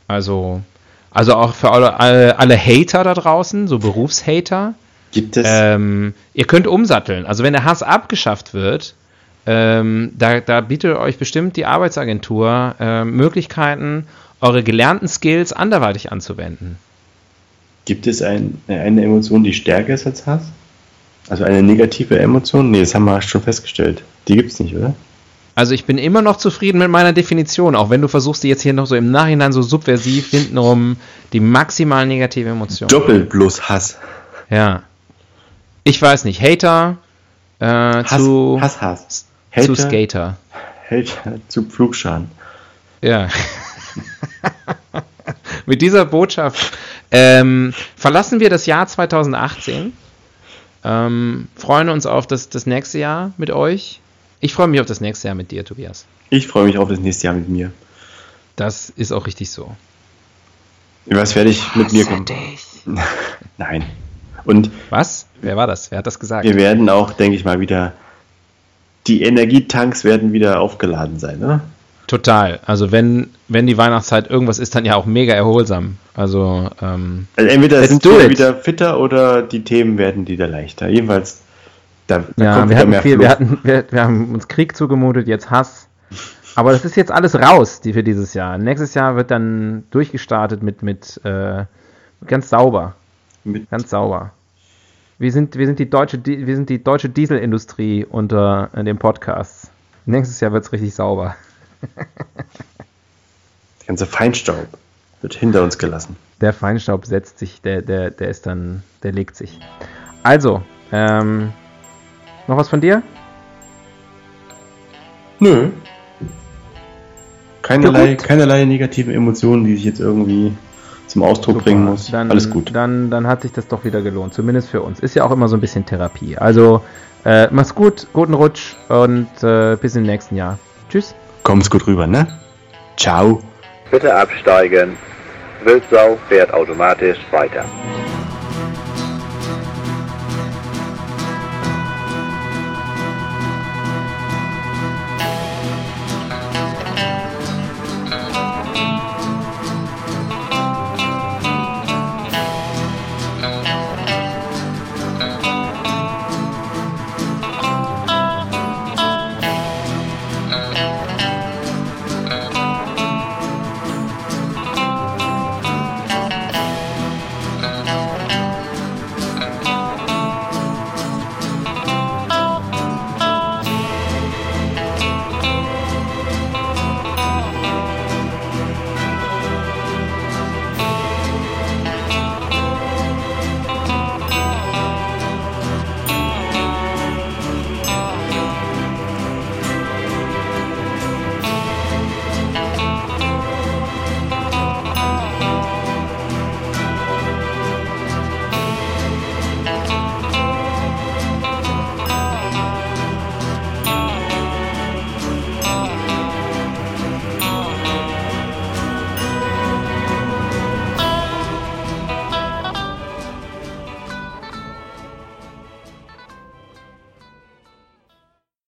also also auch für alle, alle, alle Hater da draußen, so Berufshater. Gibt es, Ähm, ihr könnt umsatteln. Also wenn der Hass abgeschafft wird, ähm, da, da bietet euch bestimmt die Arbeitsagentur äh, Möglichkeiten, eure gelernten Skills anderweitig anzuwenden. gibt es ein, eine Emotion, die stärker ist als Hass? Also eine negative Emotion? Nee, das haben wir schon festgestellt. Die gibt es nicht, oder? Also ich bin immer noch zufrieden mit meiner Definition, auch wenn du versuchst, die jetzt hier noch so im Nachhinein so subversiv hintenrum die maximal negative Emotion. Doppelt bloß Hass. Ja. Ich weiß nicht. Hater äh, Hass, zu, Hass, Hass. zu Hater, Skater. Hater zu Pflugschaden. Ja. Mit dieser Botschaft ähm, verlassen wir das Jahr 2018. Ähm, freuen uns auf das, das nächste Jahr mit euch. Ich freue mich auf das nächste Jahr mit dir, Tobias. Ich freue mich auf das nächste Jahr mit mir. Das ist auch richtig so. Was werde ich mit mir kommen? Nein. Und Was? Wer war das? Wer hat das gesagt? wir werden auch, denke ich mal, wieder. Die Energietanks werden wieder aufgeladen sein, ne? Total. Also wenn, wenn die Weihnachtszeit irgendwas ist, dann ja auch mega erholsam. Also ähm, Also entweder sind wir wieder fitter oder die Themen werden wieder leichter. Jedenfalls, da, da ja, wir hatten viel, Fluch. wir, hatten, wir, wir haben uns Krieg zugemutet, jetzt Hass. Aber das ist jetzt alles raus die für dieses Jahr. Nächstes Jahr wird dann durchgestartet mit, mit äh, ganz sauber. Mit- Ganz sauber. Wir sind, wir sind die deutsche, wir sind die deutsche Dieselindustrie unter den Podcasts. Nächstes Jahr wird es richtig sauber. Der ganze Feinstaub wird hinter uns gelassen. Der Feinstaub setzt sich, der, der, der ist dann, der legt sich. Also, ähm, noch was von dir? Nö. Keinerlei, Ja, keinerlei negativen Emotionen, die ich jetzt irgendwie zum Ausdruck bringen muss. Dann, Alles gut. Dann, dann hat sich das doch wieder gelohnt, zumindest für uns. Ist ja auch immer so ein bisschen Therapie. Also, äh, mach's gut, guten Rutsch und äh, bis im nächsten Jahr. Tschüss. Komm's gut rüber, ne? Ciao. Bitte absteigen. Wildsau fährt automatisch weiter.